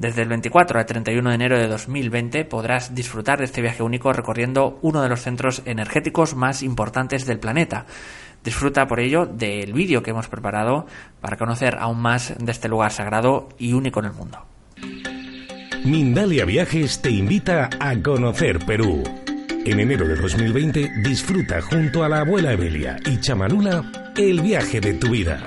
Desde el 24 al 31 de enero de 2020 podrás disfrutar de este viaje único recorriendo uno de los centros energéticos más importantes del planeta. Disfruta por ello del vídeo que hemos preparado para conocer aún más de este lugar sagrado y único en el mundo. Mindalia Viajes te invita a conocer Perú. En enero de 2020 disfruta junto a la abuela Evelia y Chamanula el viaje de tu vida.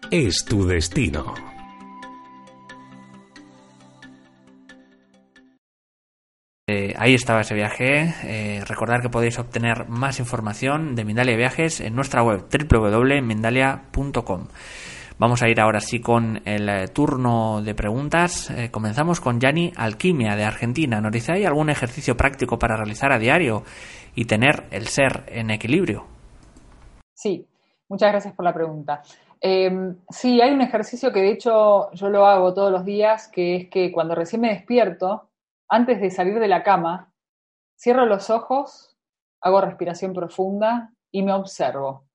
es tu destino. Eh, ahí estaba ese viaje. Eh, recordar que podéis obtener más información de Mindalia Viajes en nuestra web www.mindalia.com. Vamos a ir ahora sí con el eh, turno de preguntas. Eh, comenzamos con Yani Alquimia de Argentina. Nos dice, ¿hay algún ejercicio práctico para realizar a diario y tener el ser en equilibrio? Sí, muchas gracias por la pregunta. Em, sí, hay un ejercicio que de hecho yo lo hago todos los días, que es que cuando recién me despierto, antes de salir de la cama, cierro los ojos, hago respiración profunda y me observo.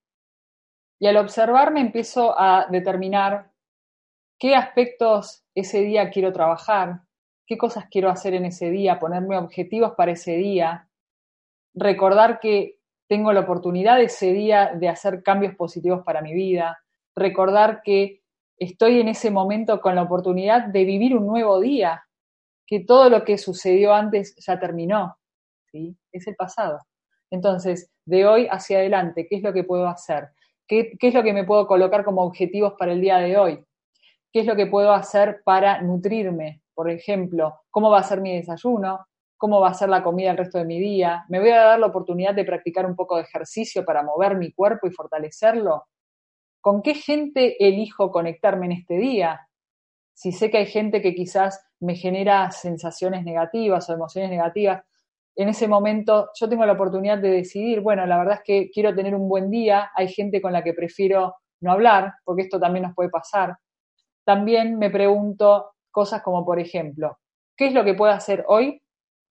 Y al observarme empiezo a determinar qué aspectos ese día quiero trabajar, qué cosas quiero hacer en ese día, ponerme objetivos para ese día, recordar que tengo la oportunidad ese día de hacer cambios positivos para mi vida, recordar que estoy en ese momento con la oportunidad de vivir un nuevo día, que todo lo que sucedió antes ya terminó, ¿sí? Es el pasado. Entonces, de hoy hacia adelante, ¿qué es lo que puedo hacer? ¿Qué, es lo que me puedo colocar como objetivos para el día de hoy? ¿Qué es lo que puedo hacer para nutrirme? Por ejemplo, ¿cómo va a ser mi desayuno? ¿Cómo va a ser la comida el resto de mi día? ¿Me voy a dar la oportunidad de practicar un poco de ejercicio para mover mi cuerpo y fortalecerlo? ¿Con qué gente elijo conectarme en este día? Si sé que hay gente que quizás me genera sensaciones negativas o emociones negativas, en ese momento yo tengo la oportunidad de decidir, bueno, la verdad es que quiero tener un buen día, hay gente con la que prefiero no hablar, porque esto también nos puede pasar. También me pregunto cosas como, por ejemplo, ¿qué es lo que puedo hacer hoy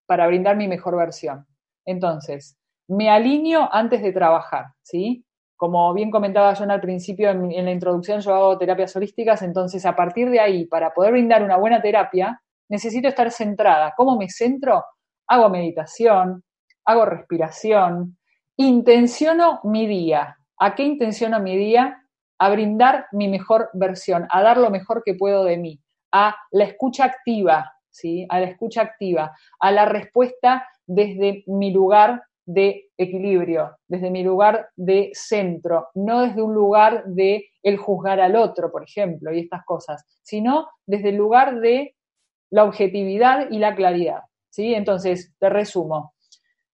para brindar mi mejor versión? Entonces, me alineo antes de trabajar, ¿sí? Como bien comentaba yo al principio, en, en la introducción yo hago terapias holísticas, entonces a partir de ahí, para poder brindar una buena terapia, necesito estar centrada. ¿Cómo me centro? Hago meditación, hago respiración, intenciono mi día. ¿A qué intenciono mi día? A brindar mi mejor versión, a dar lo mejor que puedo de mí, a la escucha activa, ¿sí? A la escucha activa, a la respuesta desde mi lugar de equilibrio, desde mi lugar de centro, no desde un lugar de el juzgar al otro, por ejemplo, y estas cosas, sino desde el lugar de la objetividad y la claridad. ¿sí? Entonces, te resumo.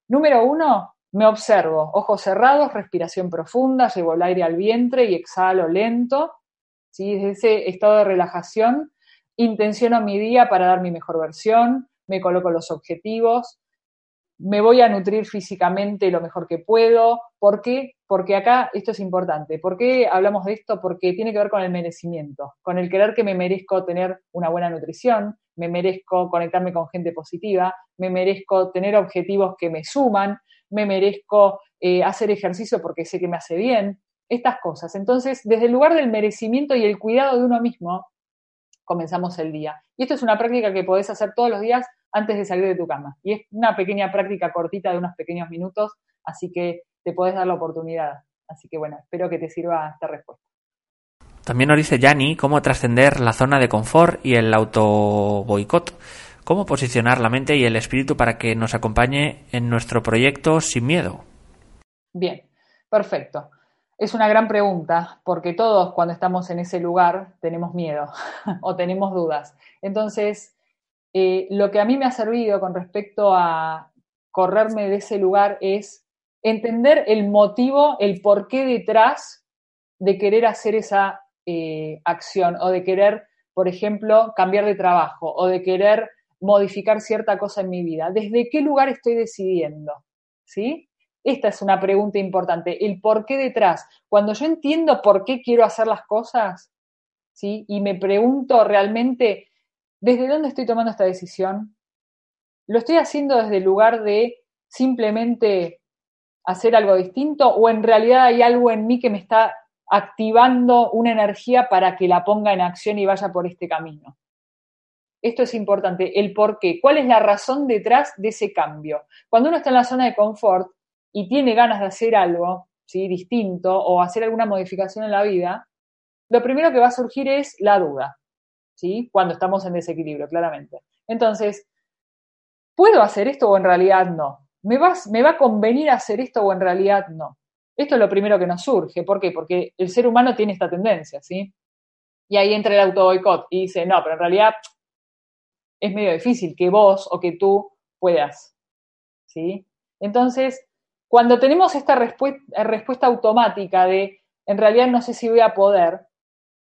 Número uno, me observo, ojos cerrados, respiración profunda, llevo el aire al vientre y exhalo lento. ¿sí? Desde ese estado de relajación, intenciono mi día para dar mi mejor versión, me coloco los objetivos, me voy a nutrir físicamente lo mejor que puedo. ¿Por qué? Porque acá esto es importante. ¿Por qué hablamos de esto? Porque tiene que ver con el merecimiento, con el querer que me merezco tener una buena nutrición, me merezco conectarme con gente positiva, me merezco tener objetivos que me suman, me merezco eh, hacer ejercicio porque sé que me hace bien, estas cosas. Entonces, desde el lugar del merecimiento y el cuidado de uno mismo, comenzamos el día. Y esto es una práctica que podés hacer todos los días antes de salir de tu cama. Y es una pequeña práctica cortita de unos pequeños minutos, así que te puedes dar la oportunidad. Así que bueno, espero que te sirva esta respuesta. También nos dice Yanni cómo trascender la zona de confort y el auto boicot. Cómo posicionar la mente y el espíritu para que nos acompañe en nuestro proyecto sin miedo. Bien, perfecto. Es una gran pregunta porque todos cuando estamos en ese lugar tenemos miedo <laughs> o tenemos dudas. Entonces, eh, lo que a mí me ha servido con respecto a correrme de ese lugar es entender el motivo, el porqué detrás de querer hacer esa eh, acción o de querer, por ejemplo, cambiar de trabajo o de querer modificar cierta cosa en mi vida. ¿Desde qué lugar estoy decidiendo? ¿Sí? Esta es una pregunta importante, el por qué detrás. Cuando yo entiendo por qué quiero hacer las cosas, ¿sí? Y me pregunto realmente ¿Desde dónde estoy tomando esta decisión? ¿Lo estoy haciendo desde el lugar de simplemente hacer algo distinto o en realidad hay algo en mí que me está activando una energía para que la ponga en acción y vaya por este camino? Esto es importante, el por qué, cuál es la razón detrás de ese cambio. Cuando uno está en la zona de confort y tiene ganas de hacer algo distinto o hacer alguna modificación en la vida, lo primero que va a surgir es la duda. Cuando estamos en desequilibrio, claramente. Entonces, ¿puedo hacer esto o en realidad no? ¿Me va, ¿Me va a convenir hacer esto o en realidad no? Esto es lo primero que nos surge. ¿Por qué? Porque el ser humano tiene esta tendencia, ¿sí? Y ahí entra el auto boicot y dice, no, pero en realidad es medio difícil que vos o que tú puedas, ¿sí? Entonces, cuando tenemos esta respuesta automática de, en realidad no sé si voy a poder,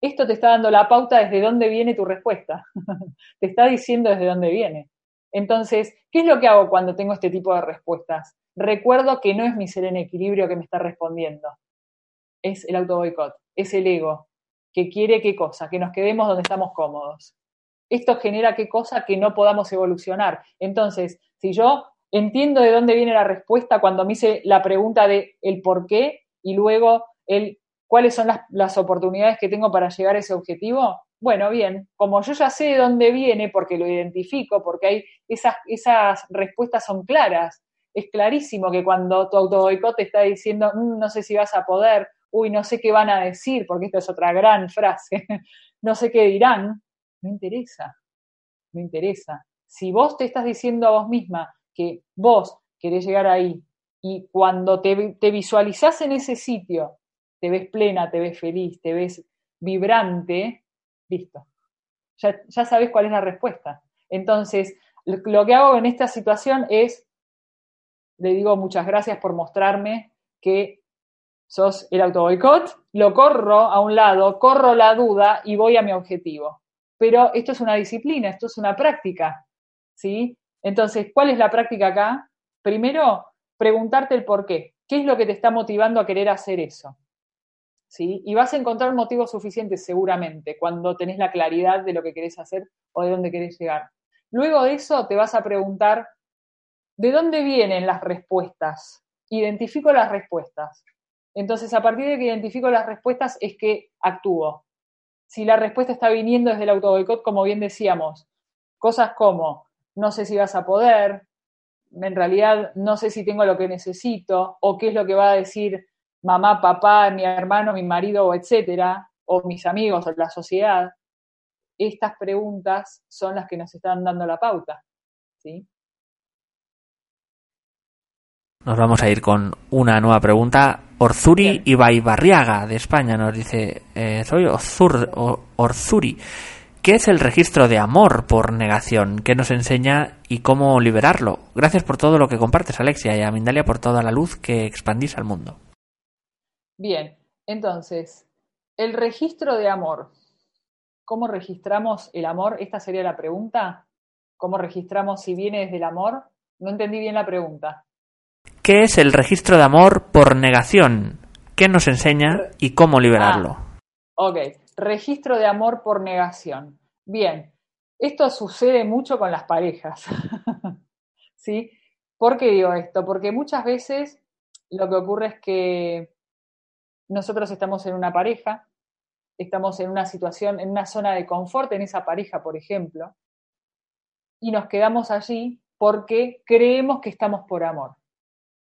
esto te está dando la pauta desde dónde viene tu respuesta. <laughs> te está diciendo desde dónde viene. Entonces, ¿qué es lo que hago cuando tengo este tipo de respuestas? Recuerdo que no es mi ser en equilibrio que me está respondiendo. Es el auto boicot, es el ego, que quiere qué cosa, que nos quedemos donde estamos cómodos. Esto genera qué cosa que no podamos evolucionar. Entonces, si yo entiendo de dónde viene la respuesta cuando me hice la pregunta de el por qué y luego el ¿Cuáles son las, oportunidades que tengo para llegar a ese objetivo? Bueno, bien, como yo ya sé de dónde viene, porque lo identifico, porque hay esas, esas respuestas son claras, es clarísimo que cuando tu autoboicot te está diciendo, mm, no sé si vas a poder, uy, no sé qué van a decir, porque esta es otra gran frase, <laughs> no sé qué dirán, no interesa, no interesa. Si vos te estás diciendo a vos misma que vos querés llegar ahí y cuando te, te visualizás en ese sitio te ves plena, te ves feliz, te ves vibrante, listo. Ya, sabes cuál es la respuesta. Entonces, lo, que hago en esta situación es, le digo muchas gracias por mostrarme que sos el auto boicot, lo corro a un lado, corro la duda y voy a mi objetivo. Pero esto es una disciplina, esto es una práctica, ¿sí? Entonces, ¿cuál es la práctica acá? Primero, preguntarte el por qué. ¿Qué es lo que te está motivando a querer hacer eso? Y vas a encontrar motivos suficientes seguramente cuando tenés la claridad de lo que querés hacer o de dónde querés llegar. Luego de eso te vas a preguntar, ¿de dónde vienen las respuestas? Identifico las respuestas. Entonces, a partir de que identifico las respuestas es que actúo. Si la respuesta está viniendo desde el autoboicot, como bien decíamos, Cosas como, no sé si vas a poder, en realidad no sé si tengo lo que necesito, o qué es lo que va a decir mamá, papá, mi hermano, mi marido, etcétera, o mis amigos, o la sociedad. Estas preguntas son las que nos están dando la pauta. ¿sí? Nos vamos a ir con una nueva pregunta. Orzuri Ibaibarriaga de España nos dice, eh, soy Orzur, Orzuri. ¿Qué es el registro de amor por negación? ¿Qué nos enseña y cómo liberarlo? Gracias por todo lo que compartes, Alexia, y a Mindalia por toda la luz que expandís al mundo. Bien, entonces, el registro de amor. ¿Cómo registramos el amor? Esta sería la pregunta. ¿Cómo registramos si viene desde el amor? No entendí bien la pregunta. ¿Qué es el registro de amor por negación? ¿Qué nos enseña y cómo liberarlo? Ah, ok, registro de amor por negación. Bien, esto sucede mucho con las parejas. <laughs> ¿Sí? ¿Por qué digo esto? Porque muchas veces lo que ocurre es que nosotros estamos en una pareja, estamos en una situación, en una zona de confort en esa pareja, por ejemplo, y nos quedamos allí porque creemos que estamos por amor.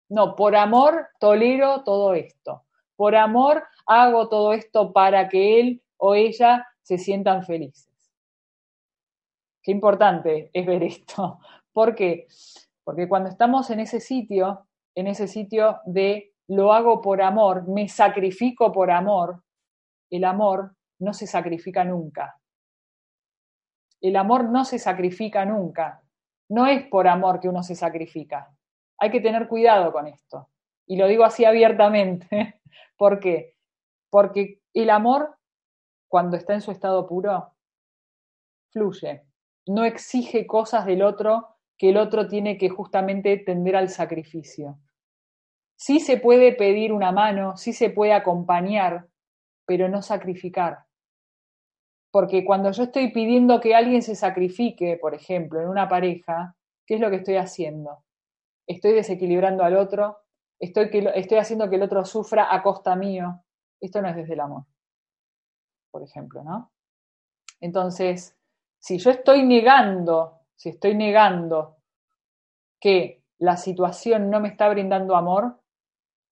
No, por amor tolero todo esto. Por amor hago todo esto para que él o ella se sientan felices. Qué importante es ver esto. <laughs> ¿Por qué? Porque cuando estamos en ese sitio, en ese sitio de lo hago por amor, me sacrifico por amor, el amor no se sacrifica nunca. El amor no se sacrifica nunca. No es por amor que uno se sacrifica hay que tener cuidado con esto. Y lo digo así abiertamente. <laughs> ¿Por qué? Porque el amor, cuando está en su estado puro, fluye. No exige cosas del otro que el otro tiene que justamente tender al sacrificio. Sí se puede pedir una mano, sí se puede acompañar, pero no sacrificar. Porque cuando yo estoy pidiendo que alguien se sacrifique, por ejemplo, en una pareja, ¿qué es lo que estoy haciendo? estoy desequilibrando al otro, estoy, que, estoy haciendo que el otro sufra a costa mío. Esto no es desde el amor, por ejemplo, ¿no? Entonces, si yo estoy negando, si estoy negando que la situación no me está brindando amor,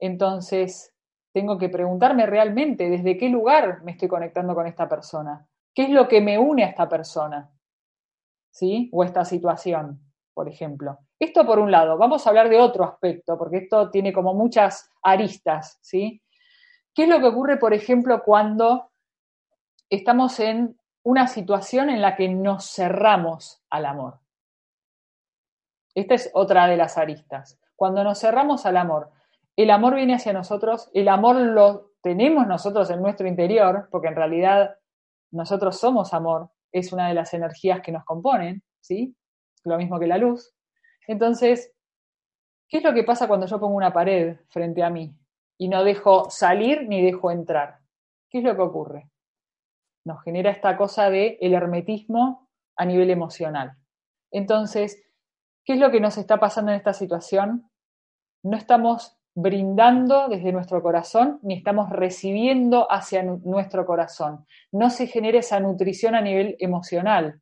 entonces tengo que preguntarme realmente desde qué lugar me estoy conectando con esta persona. ¿Qué es lo que me une a esta persona? ¿Sí? O esta situación por ejemplo. Esto por un lado. Vamos a hablar de otro aspecto, porque esto tiene como muchas aristas, ¿sí? ¿Qué es lo que ocurre, por ejemplo, cuando estamos en una situación en la que nos cerramos al amor? Esta es otra de las aristas. Cuando nos cerramos al amor, el amor viene hacia nosotros, el amor lo tenemos nosotros en nuestro interior, porque en realidad nosotros somos amor, es una de las energías que nos componen, ¿sí? lo mismo que la luz. Entonces, ¿qué es lo que pasa cuando yo pongo una pared frente a mí y no dejo salir ni dejo entrar? ¿Qué es lo que ocurre? Nos genera esta cosa de el hermetismo a nivel emocional. Entonces, ¿qué es lo que nos está pasando en esta situación? No estamos brindando desde nuestro corazón ni estamos recibiendo hacia nuestro corazón. No se genera esa nutrición a nivel emocional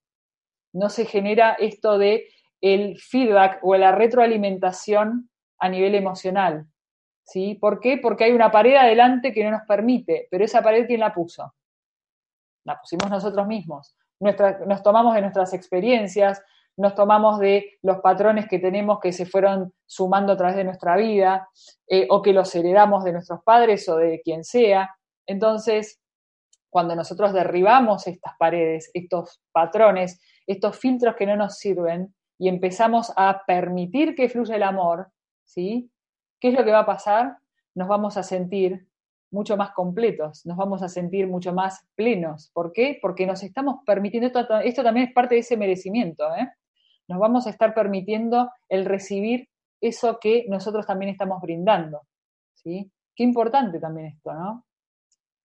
no se genera esto de el feedback o la retroalimentación a nivel emocional. ¿Sí? ¿Por qué? Porque hay una pared adelante que no nos permite, pero esa pared ¿quién la puso? La pusimos nosotros mismos. nos tomamos de nuestras experiencias, nos tomamos de los patrones que tenemos que se fueron sumando a través de nuestra vida, eh, o que los heredamos de nuestros padres o de quien sea. Entonces, cuando nosotros derribamos estas paredes, estos patrones, estos filtros que no nos sirven y empezamos a permitir que fluya el amor, ¿sí? ¿Qué es lo que va a pasar? Nos vamos a sentir mucho más completos, nos vamos a sentir mucho más plenos. ¿Por qué? Porque nos estamos permitiendo, esto, también es parte de ese merecimiento, ¿eh? Nos vamos a estar permitiendo el recibir eso que nosotros también estamos brindando. ¿sí? Qué importante también esto, ¿no?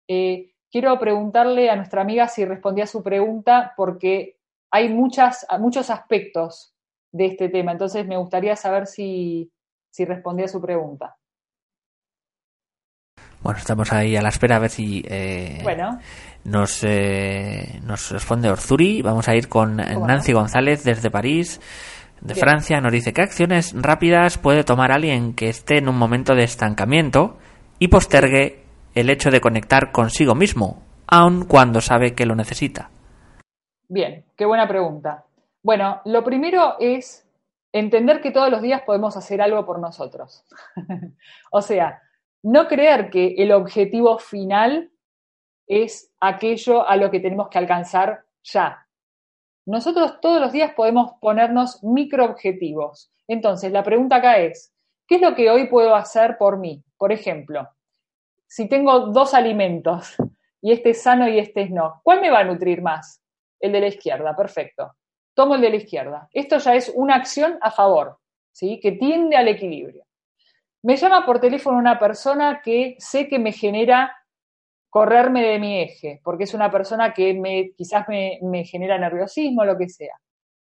Eh, quiero preguntarle a nuestra amiga si respondía a su pregunta, porque hay muchas, muchos aspectos de este tema, entonces me gustaría saber si, si respondía a su pregunta. Bueno, estamos ahí a la espera a ver si eh, Bueno, nos, eh, nos responde Orzuri. Vamos a ir con ¿Cómo Nancy? González desde París, de Bien. Francia. Nos dice, ¿qué acciones rápidas puede tomar alguien que esté en un momento de estancamiento y postergue el hecho de conectar consigo mismo, aun cuando sabe que lo necesita? Bien, qué buena pregunta. Bueno, lo primero es entender que todos los días podemos hacer algo por nosotros. <laughs> o sea, no creer que el objetivo final es aquello a lo que tenemos que alcanzar ya. Nosotros todos los días podemos ponernos microobjetivos. Entonces, la pregunta acá es, ¿qué es lo que hoy puedo hacer por mí? Por ejemplo, si tengo dos alimentos y este es sano y este es no, ¿cuál me va a nutrir más? El de la izquierda, perfecto. Tomo el de la izquierda. Esto ya es una acción a favor, ¿sí? Que tiende al equilibrio. Me llama por teléfono una persona que sé que me genera correrme de mi eje, porque es una persona que me, quizás me, me genera nerviosismo, lo que sea.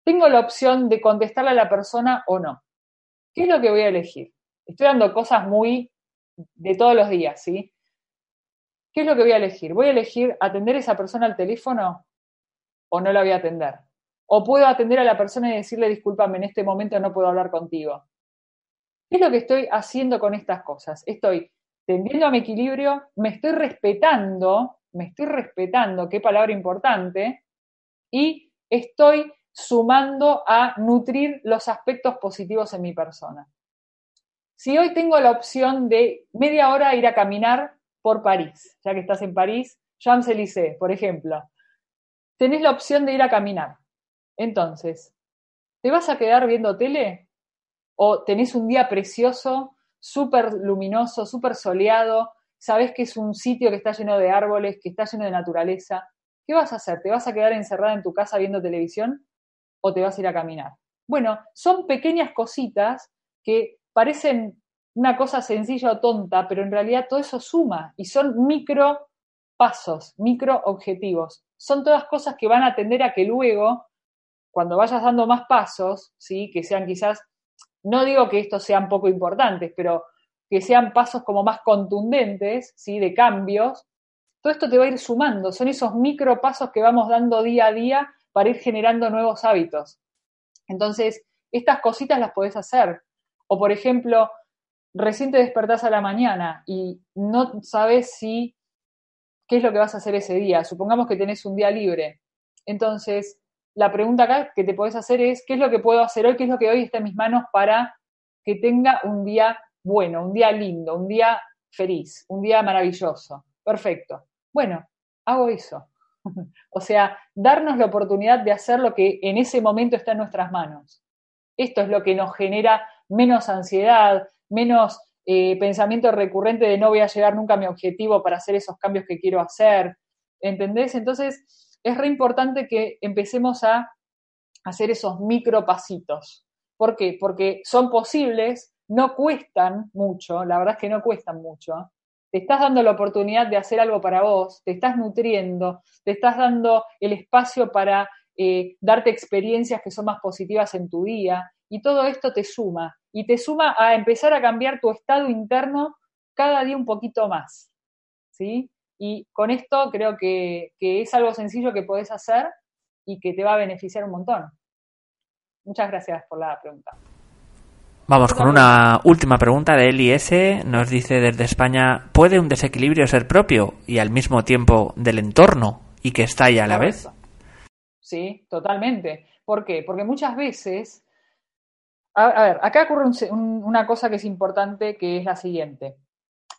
Tengo la opción de contestarle a la persona o no. ¿Qué es lo que voy a elegir? Estoy dando cosas muy de todos los días, ¿sí? ¿Qué es lo que voy a elegir? ¿Voy a elegir atender a esa persona al teléfono o no la voy a atender? ¿O puedo atender a la persona y decirle, discúlpame, en este momento no puedo hablar contigo? ¿Qué es lo que estoy haciendo con estas cosas? Estoy tendiendo a mi equilibrio, me estoy respetando, me estoy respetando, qué palabra importante, y estoy sumando a nutrir los aspectos positivos en mi persona. Si hoy tengo la opción de media hora ir a caminar por París, ya que estás en París, Champs-Élysées, por ejemplo, tenés la opción de ir a caminar. Entonces, ¿te vas a quedar viendo tele? ¿O tenés un día precioso, súper luminoso, súper soleado? Sabés que es un sitio que está lleno de árboles, que está lleno de naturaleza. ¿Qué vas a hacer? ¿Te vas a quedar encerrada en tu casa viendo televisión? ¿O te vas a ir a caminar? Bueno, son pequeñas cositas que parecen una cosa sencilla o tonta, pero en realidad todo eso suma y son micro pasos, micro objetivos. Son todas cosas que van a tender a que luego, cuando vayas dando más pasos, ¿sí? que sean quizás, no digo que estos sean poco importantes, pero que sean pasos como más contundentes, ¿sí? de cambios, todo esto te va a ir sumando. Son esos micro pasos que vamos dando día a día para ir generando nuevos hábitos. Entonces, estas cositas las podés hacer. O, por ejemplo, recién te despertás a la mañana y no sabes si qué es lo que vas a hacer ese día. Supongamos que tenés un día libre. Entonces, la pregunta acá que te podés hacer es, ¿qué es lo que puedo hacer hoy? ¿Qué es lo que hoy está en mis manos para que tenga un día bueno, un día lindo, un día feliz, un día maravilloso? Perfecto. Bueno, hago eso. <laughs> o sea, darnos la oportunidad de hacer lo que en ese momento está en nuestras manos. Esto es lo que nos genera menos ansiedad, menos eh, pensamiento recurrente de no voy a llegar nunca a mi objetivo para hacer esos cambios que quiero hacer. ¿Entendés? Entonces, es re importante que empecemos a hacer esos micro pasitos. ¿Por qué? Porque son posibles, no cuestan mucho, la verdad es que no cuestan mucho. Te estás dando la oportunidad de hacer algo para vos, te estás nutriendo, te estás dando el espacio para eh, darte experiencias que son más positivas en tu día y todo esto te suma y te suma a empezar a cambiar tu estado interno cada día un poquito más. ¿Sí? Y con esto creo que, que es algo sencillo que podés hacer y que te va a beneficiar un montón. Muchas gracias por la pregunta. Vamos con una última pregunta de Eli S. Nos dice desde España, ¿puede un desequilibrio ser propio y al mismo tiempo del entorno y que estalla a la vez? Sí, totalmente. ¿Por qué? Porque muchas veces, a, a ver, acá ocurre un, un, una cosa que es importante, que es la siguiente.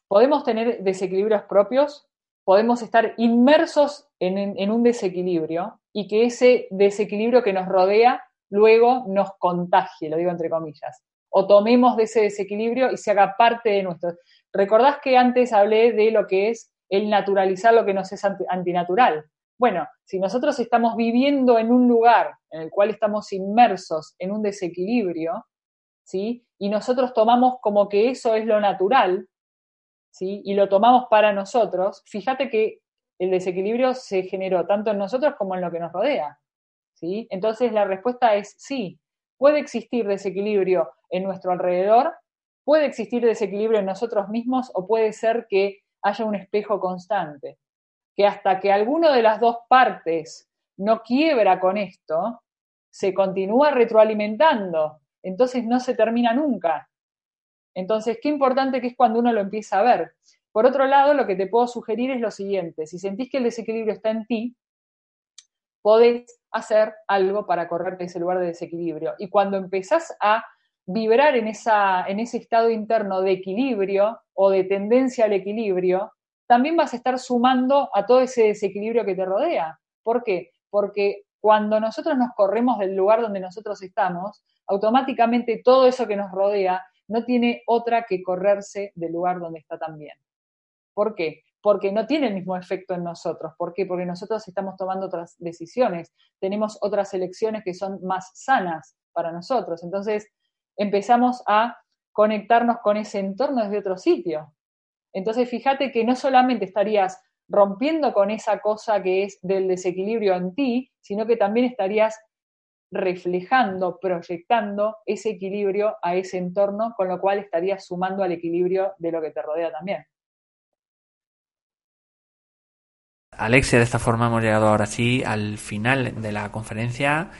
Podemos tener desequilibrios propios, podemos estar inmersos en, un desequilibrio y que ese desequilibrio que nos rodea luego nos contagie, lo digo entre comillas o tomemos de ese desequilibrio y se haga parte de nuestro. ¿Recordás que antes hablé de lo que es el naturalizar lo que nos es antinatural? Bueno, si nosotros estamos viviendo en un lugar en el cual estamos inmersos en un desequilibrio, ¿sí? Y nosotros tomamos como que eso es lo natural, ¿sí? Y lo tomamos para nosotros, fíjate que el desequilibrio se generó tanto en nosotros como en lo que nos rodea, ¿sí? Entonces la respuesta es sí, puede existir desequilibrio en nuestro alrededor, puede existir desequilibrio en nosotros mismos o puede ser que haya un espejo constante, que hasta que alguno de las dos partes no quiebra con esto, se continúa retroalimentando, entonces no se termina nunca. Entonces, qué importante que es cuando uno lo empieza a ver. Por otro lado, lo que te puedo sugerir es lo siguiente, si sentís que el desequilibrio está en ti, podés hacer algo para correrte ese lugar de desequilibrio. Y cuando empezás a vibrar en, esa, en ese estado interno de equilibrio o de tendencia al equilibrio, también vas a estar sumando a todo ese desequilibrio que te rodea. ¿Por qué? Porque cuando nosotros nos corremos del lugar donde nosotros estamos, automáticamente todo eso que nos rodea no tiene otra que correrse del lugar donde está también. ¿Por qué? Porque no tiene el mismo efecto en nosotros. ¿Por qué? Porque nosotros estamos tomando otras decisiones, tenemos otras elecciones que son más sanas para nosotros. Entonces empezamos a conectarnos con ese entorno desde otro sitio. Entonces fíjate que no solamente estarías rompiendo con esa cosa que es del desequilibrio en ti, sino que también estarías reflejando, proyectando ese equilibrio a ese entorno, con lo cual estarías sumando al equilibrio de lo que te rodea también. Alexia, de esta forma hemos llegado ahora sí al final de la conferencia.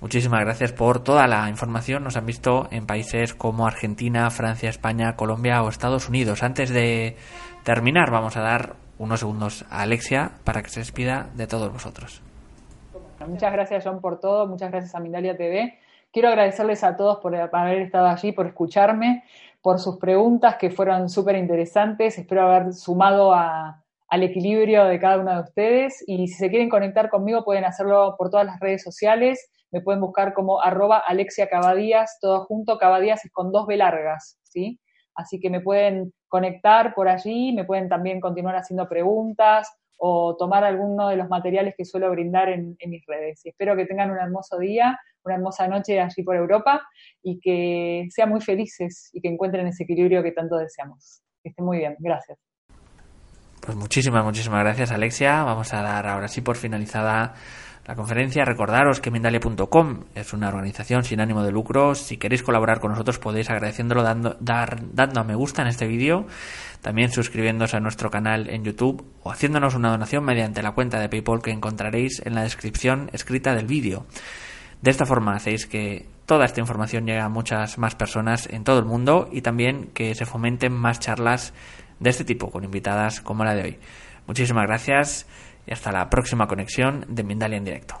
Muchísimas gracias por toda la información. Nos han visto en países como Argentina, Francia, España, Colombia o Estados Unidos. Antes de terminar, vamos a dar unos segundos a Alexia para que se despida de todos vosotros. Muchas gracias, John, por todo. Muchas gracias a Mindalia TV. Quiero agradecerles a todos por haber estado allí, por escucharme, por sus preguntas que fueron súper interesantes. Espero haber sumado al equilibrio de cada uno de ustedes. Y si se quieren conectar conmigo, pueden hacerlo por todas las redes sociales. Me pueden buscar como arroba Alexia Cabadías, todo junto. Cabadías es con dos B largas, ¿sí? Así que me pueden conectar por allí, me pueden también continuar haciendo preguntas o tomar alguno de los materiales que suelo brindar en, mis redes. Y espero que tengan un hermoso día, una hermosa noche allí por Europa y que sean muy felices y que encuentren ese equilibrio que tanto deseamos. Que estén muy bien. Gracias. Pues muchísimas, muchísimas gracias Alexia. Vamos a dar ahora sí por finalizada la conferencia. Recordaros que Mindalia.com es una organización sin ánimo de lucro. Si queréis colaborar con nosotros podéis agradeciéndolo dando, dar, dando a me gusta en este vídeo, también suscribiéndose a nuestro canal en YouTube o haciéndonos una donación mediante la cuenta de PayPal que encontraréis en la descripción escrita del vídeo. De esta forma hacéis que toda esta información llegue a muchas más personas en todo el mundo y también que se fomenten más charlas de este tipo con invitadas como la de hoy. Muchísimas gracias y hasta la próxima conexión de Mindalia en directo.